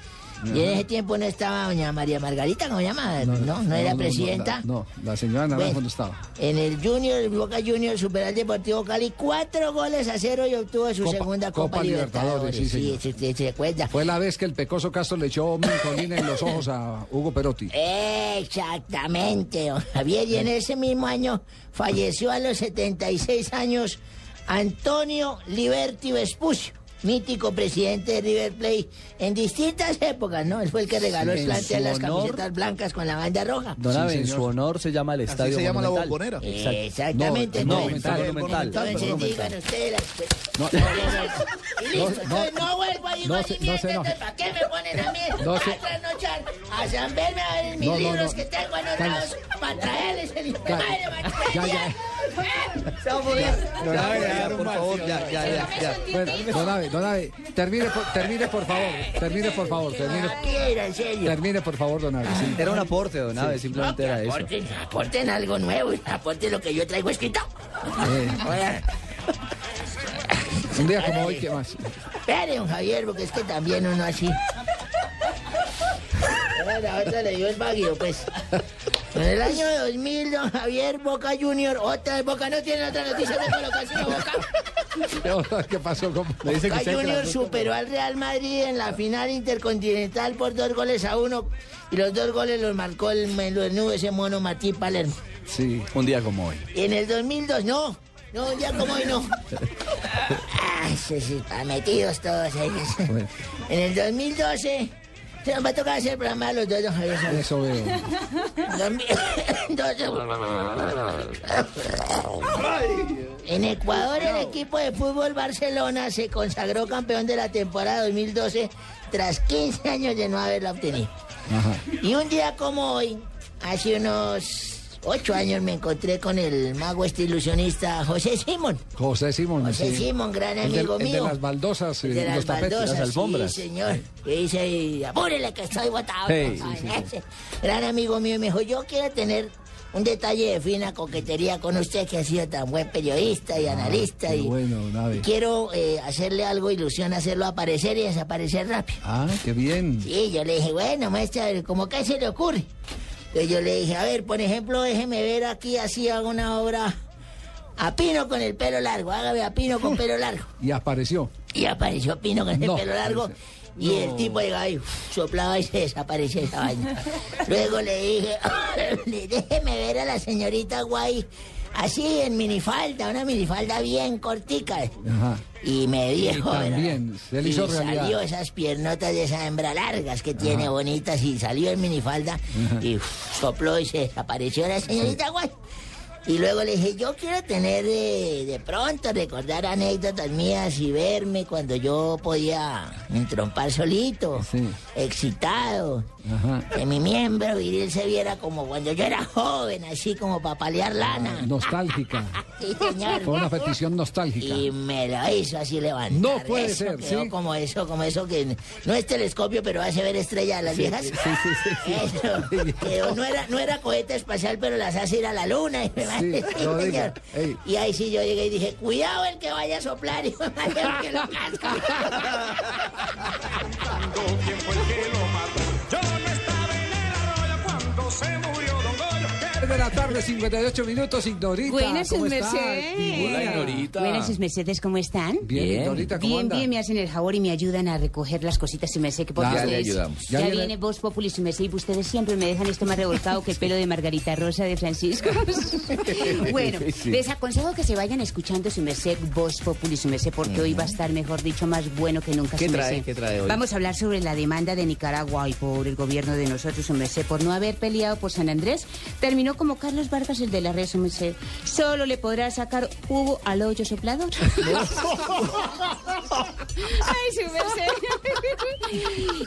Y en ese tiempo no estaba doña María Margarita, ¿cómo se llama? No, no, era presidenta. No, la señora Naranjo Bueno. no estaba. En el Junior, el Boca Juniors superó al Deportivo Cali cuatro goles a cero y obtuvo su Copa- segunda Copa, Copa Libertadores, sí, señor. sí, sí, se acuerda. Fue la vez que el Pecoso Castro le echó mentolina en los ojos a Hugo Perotti. Exactamente, don Javier. Y en ese mismo año falleció a los 76 años Antonio Liberti Vespucio. Mítico presidente de River Plate en distintas épocas, ¿no? Él fue el que regaló Sí, el plantel de las camisetas blancas con la banda roja. Don Abe, en su honor se llama el Estadio se llama la Monumental. Bombonera. Exacto. Exactamente. No, entonces- Monumental, Monumental. Entonces digan ustedes las... No, Y listo, no, entonces no vuelvo a no igual se- no se enoje. ¿para qué me ponen a mí [LAUGHS] No se- a trasnochar, a zamberme a ver mis No, no, libros no. que tengo anotados para traerles el hijo de madre? Ya, ya. [LAUGHS] Estamos bien. Ya, ya, por favor, ya, ya, ya, ya. Bueno, don Abe, termine por, termine por favor, termine por favor, termine, termine por favor, don Abe. sí. Era un aporte, Don Abe, simplemente era eso. Aporten, aporten algo nuevo, aporten lo que yo traigo escrito. Eh, un día como hoy, ¿qué más? espere, don Javier, porque es que también uno así. Ahora La otra le dio el baguio, pues. En el año 2000, don Javier Boca Junior, otra vez Boca no tiene otra noticia de colocación Boca. [LAUGHS] ¿Qué pasó con Boca Junior superó al Real Madrid en la final intercontinental por dos goles a uno y los dos goles los marcó el menudo ese mono Martín Palermo. Sí. Un día como hoy. Y en el 2002, no, no, ya como hoy no. [LAUGHS] Ah, sí, sí, están metidos todos ahí. En el 2012, se nos va a tocar hacer el programa de los dos, don Javier. Eso veo. 2012. En Ecuador, el equipo de fútbol Barcelona se consagró campeón de la temporada 2012 tras 15 años de no haberla obtenido. Ajá. Y un día como hoy, hace unos ocho años, me encontré con el mago este ilusionista José Simón. José Simón. José sí. Simón, gran El de- amigo el de mío. las baldosas, El de eh, las los tapetes, baldosas, las alfombras. Sí, señor. Que dice, apúrele que estoy botado. Hey, Ay, sí, sí, ese [LAUGHS] Gran amigo mío me dijo, yo quiero tener un detalle de fina coquetería con usted que ha sido tan buen periodista y analista. Ah, Qué y, bueno, y quiero eh, hacerle algo ilusión, hacerlo aparecer y desaparecer rápido. Ah, qué bien. Sí, yo le dije, bueno, maestra, ¿cómo que se le ocurre? Entonces yo le dije, a ver, por ejemplo, déjeme ver aquí, así hago una obra a Pino con el pelo largo, hágame a Pino con [LAUGHS] pelo largo. Y apareció. Y apareció Pino con el No, pelo largo. Y el tipo llegaba y uf, soplaba y se desaparecía esa vaina. [LAUGHS] Luego [LAUGHS] le dije, déjeme ver a la señorita Guay así en minifalda, una minifalda bien cortica. Ajá. Y me Y dijo, también, se le hizo y realidad. salió esas piernotas de esa hembra largas que tiene bonitas y salió en minifalda y uf, sopló y se desapareció la señorita Guay. Y luego le dije, yo quiero tener de, de pronto, recordar anécdotas mías y verme cuando yo podía entrompar solito, excitado, Ajá. que mi miembro viril se viera como cuando yo era joven, así como para palear lana. Nostálgica. [LAUGHS] Sí, señor. Fue una petición nostálgica. Y me lo hizo así levantar. No puede Eso ser, quedó ¿sí? como eso, como eso que no es telescopio, pero hace ver estrellas a las viejas. sí, sí, sí, sí. Eso. [LAUGHS] Quedó- no, era, no era cohete espacial, pero las hace ir a la luna. Y, me no señor. Y ahí sí yo llegué y dije, cuidado el que vaya a soplar, de madre, [LAUGHS] porque lo casca. 3 de la tarde, 58 minutos, Ignorita. Buenas, sus Mercedes. Hola, Ignorita. Buenas, Mercedes, ¿cómo están? Bien, bien. Bien, me hacen el favor y me ayudan a recoger las cositas, y me sé que por Ya. Ya, viene- viene Voz Populi, y me sé, y ustedes siempre me dejan esto más revolcado que el pelo de Margarita Rosa de Francisco. [LAUGHS] bueno, les aconsejo que se vayan escuchando, su merced, Voz Populi, su merced, porque hoy va a estar, mejor dicho, más bueno que nunca, ¿Qué su trae? Vamos a hablar sobre la demanda de Nicaragua y por el gobierno de nosotros, su merced, por no haber peleado por San Andrés, terminó como Carlos Vargas, el de la red, su merced. Solo le podrá sacar jugo al hoyo soplador. [LAUGHS] Ay, su merced.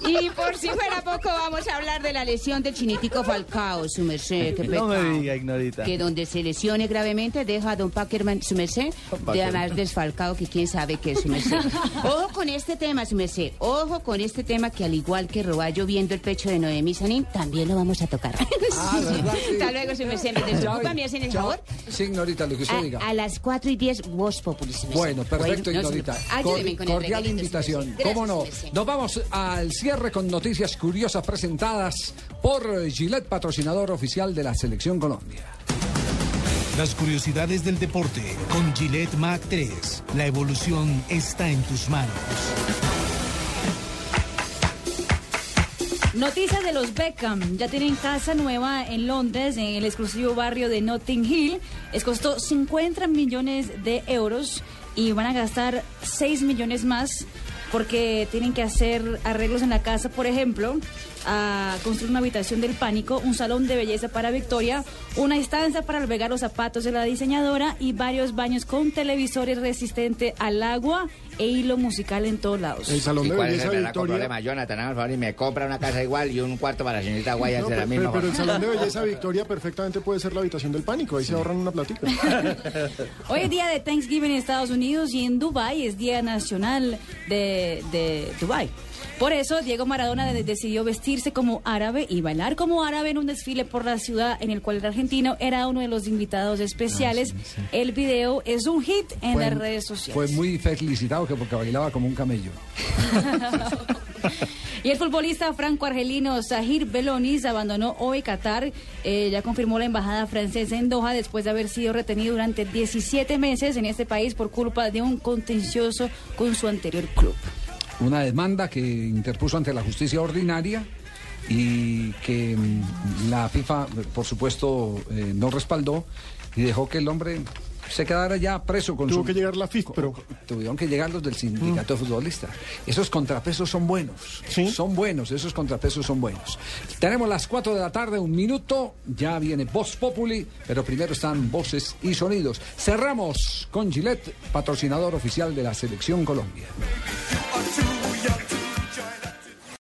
y por si fuera poco, vamos a hablar de la lesión del chinitico Falcao, su merced. Qué No me diga, Ignorita. Que donde se lesione gravemente deja a don Packerman, su merced, de más desfalcado que quién sabe qué es su merced. Ojo con este tema, su merced. Ojo con este tema que al igual que Roballo viendo el pecho de Noemí Sanín, también lo vamos a tocar. Ah. [LAUGHS] Sí. Hasta luego, merced. ¿Me desocupa? ¿Me hacen el Chao. favor? Sí, Ignorita, lo que usted diga. A, a las 4 y 10, Voz Populi, su merced. Bueno, perfecto, Bueno, no, Ignorita. su- Ayúdeme con el Cordial invitación. Gracias, ¿Cómo no? Nos vamos al cierre con noticias curiosas presentadas por Gillette, patrocinador oficial de la Selección Colombia. Las curiosidades del deporte con Gillette Mac 3. La evolución está en tus manos. Noticias de los Beckham. Ya tienen casa nueva en Londres, en el exclusivo barrio de Notting Hill. Les costó 50 millones de euros y van a gastar 6 millones más porque tienen que hacer arreglos en la casa, por ejemplo, a construir una habitación del pánico, un salón de belleza para Victoria, una estancia para albergar los zapatos de la diseñadora y varios baños con televisores resistentes al agua e hilo musical en todos lados. El salón ¿Y de cuál es belleza el berraco Victoria. problema, Jonathan? El favor y me compra una casa igual y un cuarto para la señorita Guayas No, de la pero, misma pero el salón de [LAUGHS] belleza Victoria perfectamente puede ser la habitación del pánico. Ahí se ahorran una platica. [LAUGHS] Hoy es día de Thanksgiving en Estados Unidos y en Dubai es día nacional de, de Dubai. Por eso Diego Maradona de- decidió vestirse como árabe y bailar como árabe en un desfile por la ciudad en el cual el argentino era uno de los invitados especiales. El video es un hit en Fue- las redes sociales. Fue muy felicitado que porque bailaba como un camello. [LAUGHS] Y el futbolista franco-argelino Sahir Belonis abandonó hoy Qatar. Eh, ya confirmó la embajada francesa en Doha después de haber sido retenido durante 17 meses en este país por culpa de un contencioso con su anterior club. Una demanda que interpuso ante la justicia ordinaria y que mm, la FIFA, por supuesto, eh, no respaldó y dejó que el hombre se quedara ya preso con Tuvo su... que llegar la FIF, pero... Tuvieron que llegar los del sindicato de futbolistas. Esos contrapesos son buenos. Son buenos, esos contrapesos son buenos. Tenemos las 4 de la tarde, un minuto. Ya viene Voz Populi, pero primero están voces y sonidos. Cerramos con Gillette, patrocinador oficial de la Selección Colombia.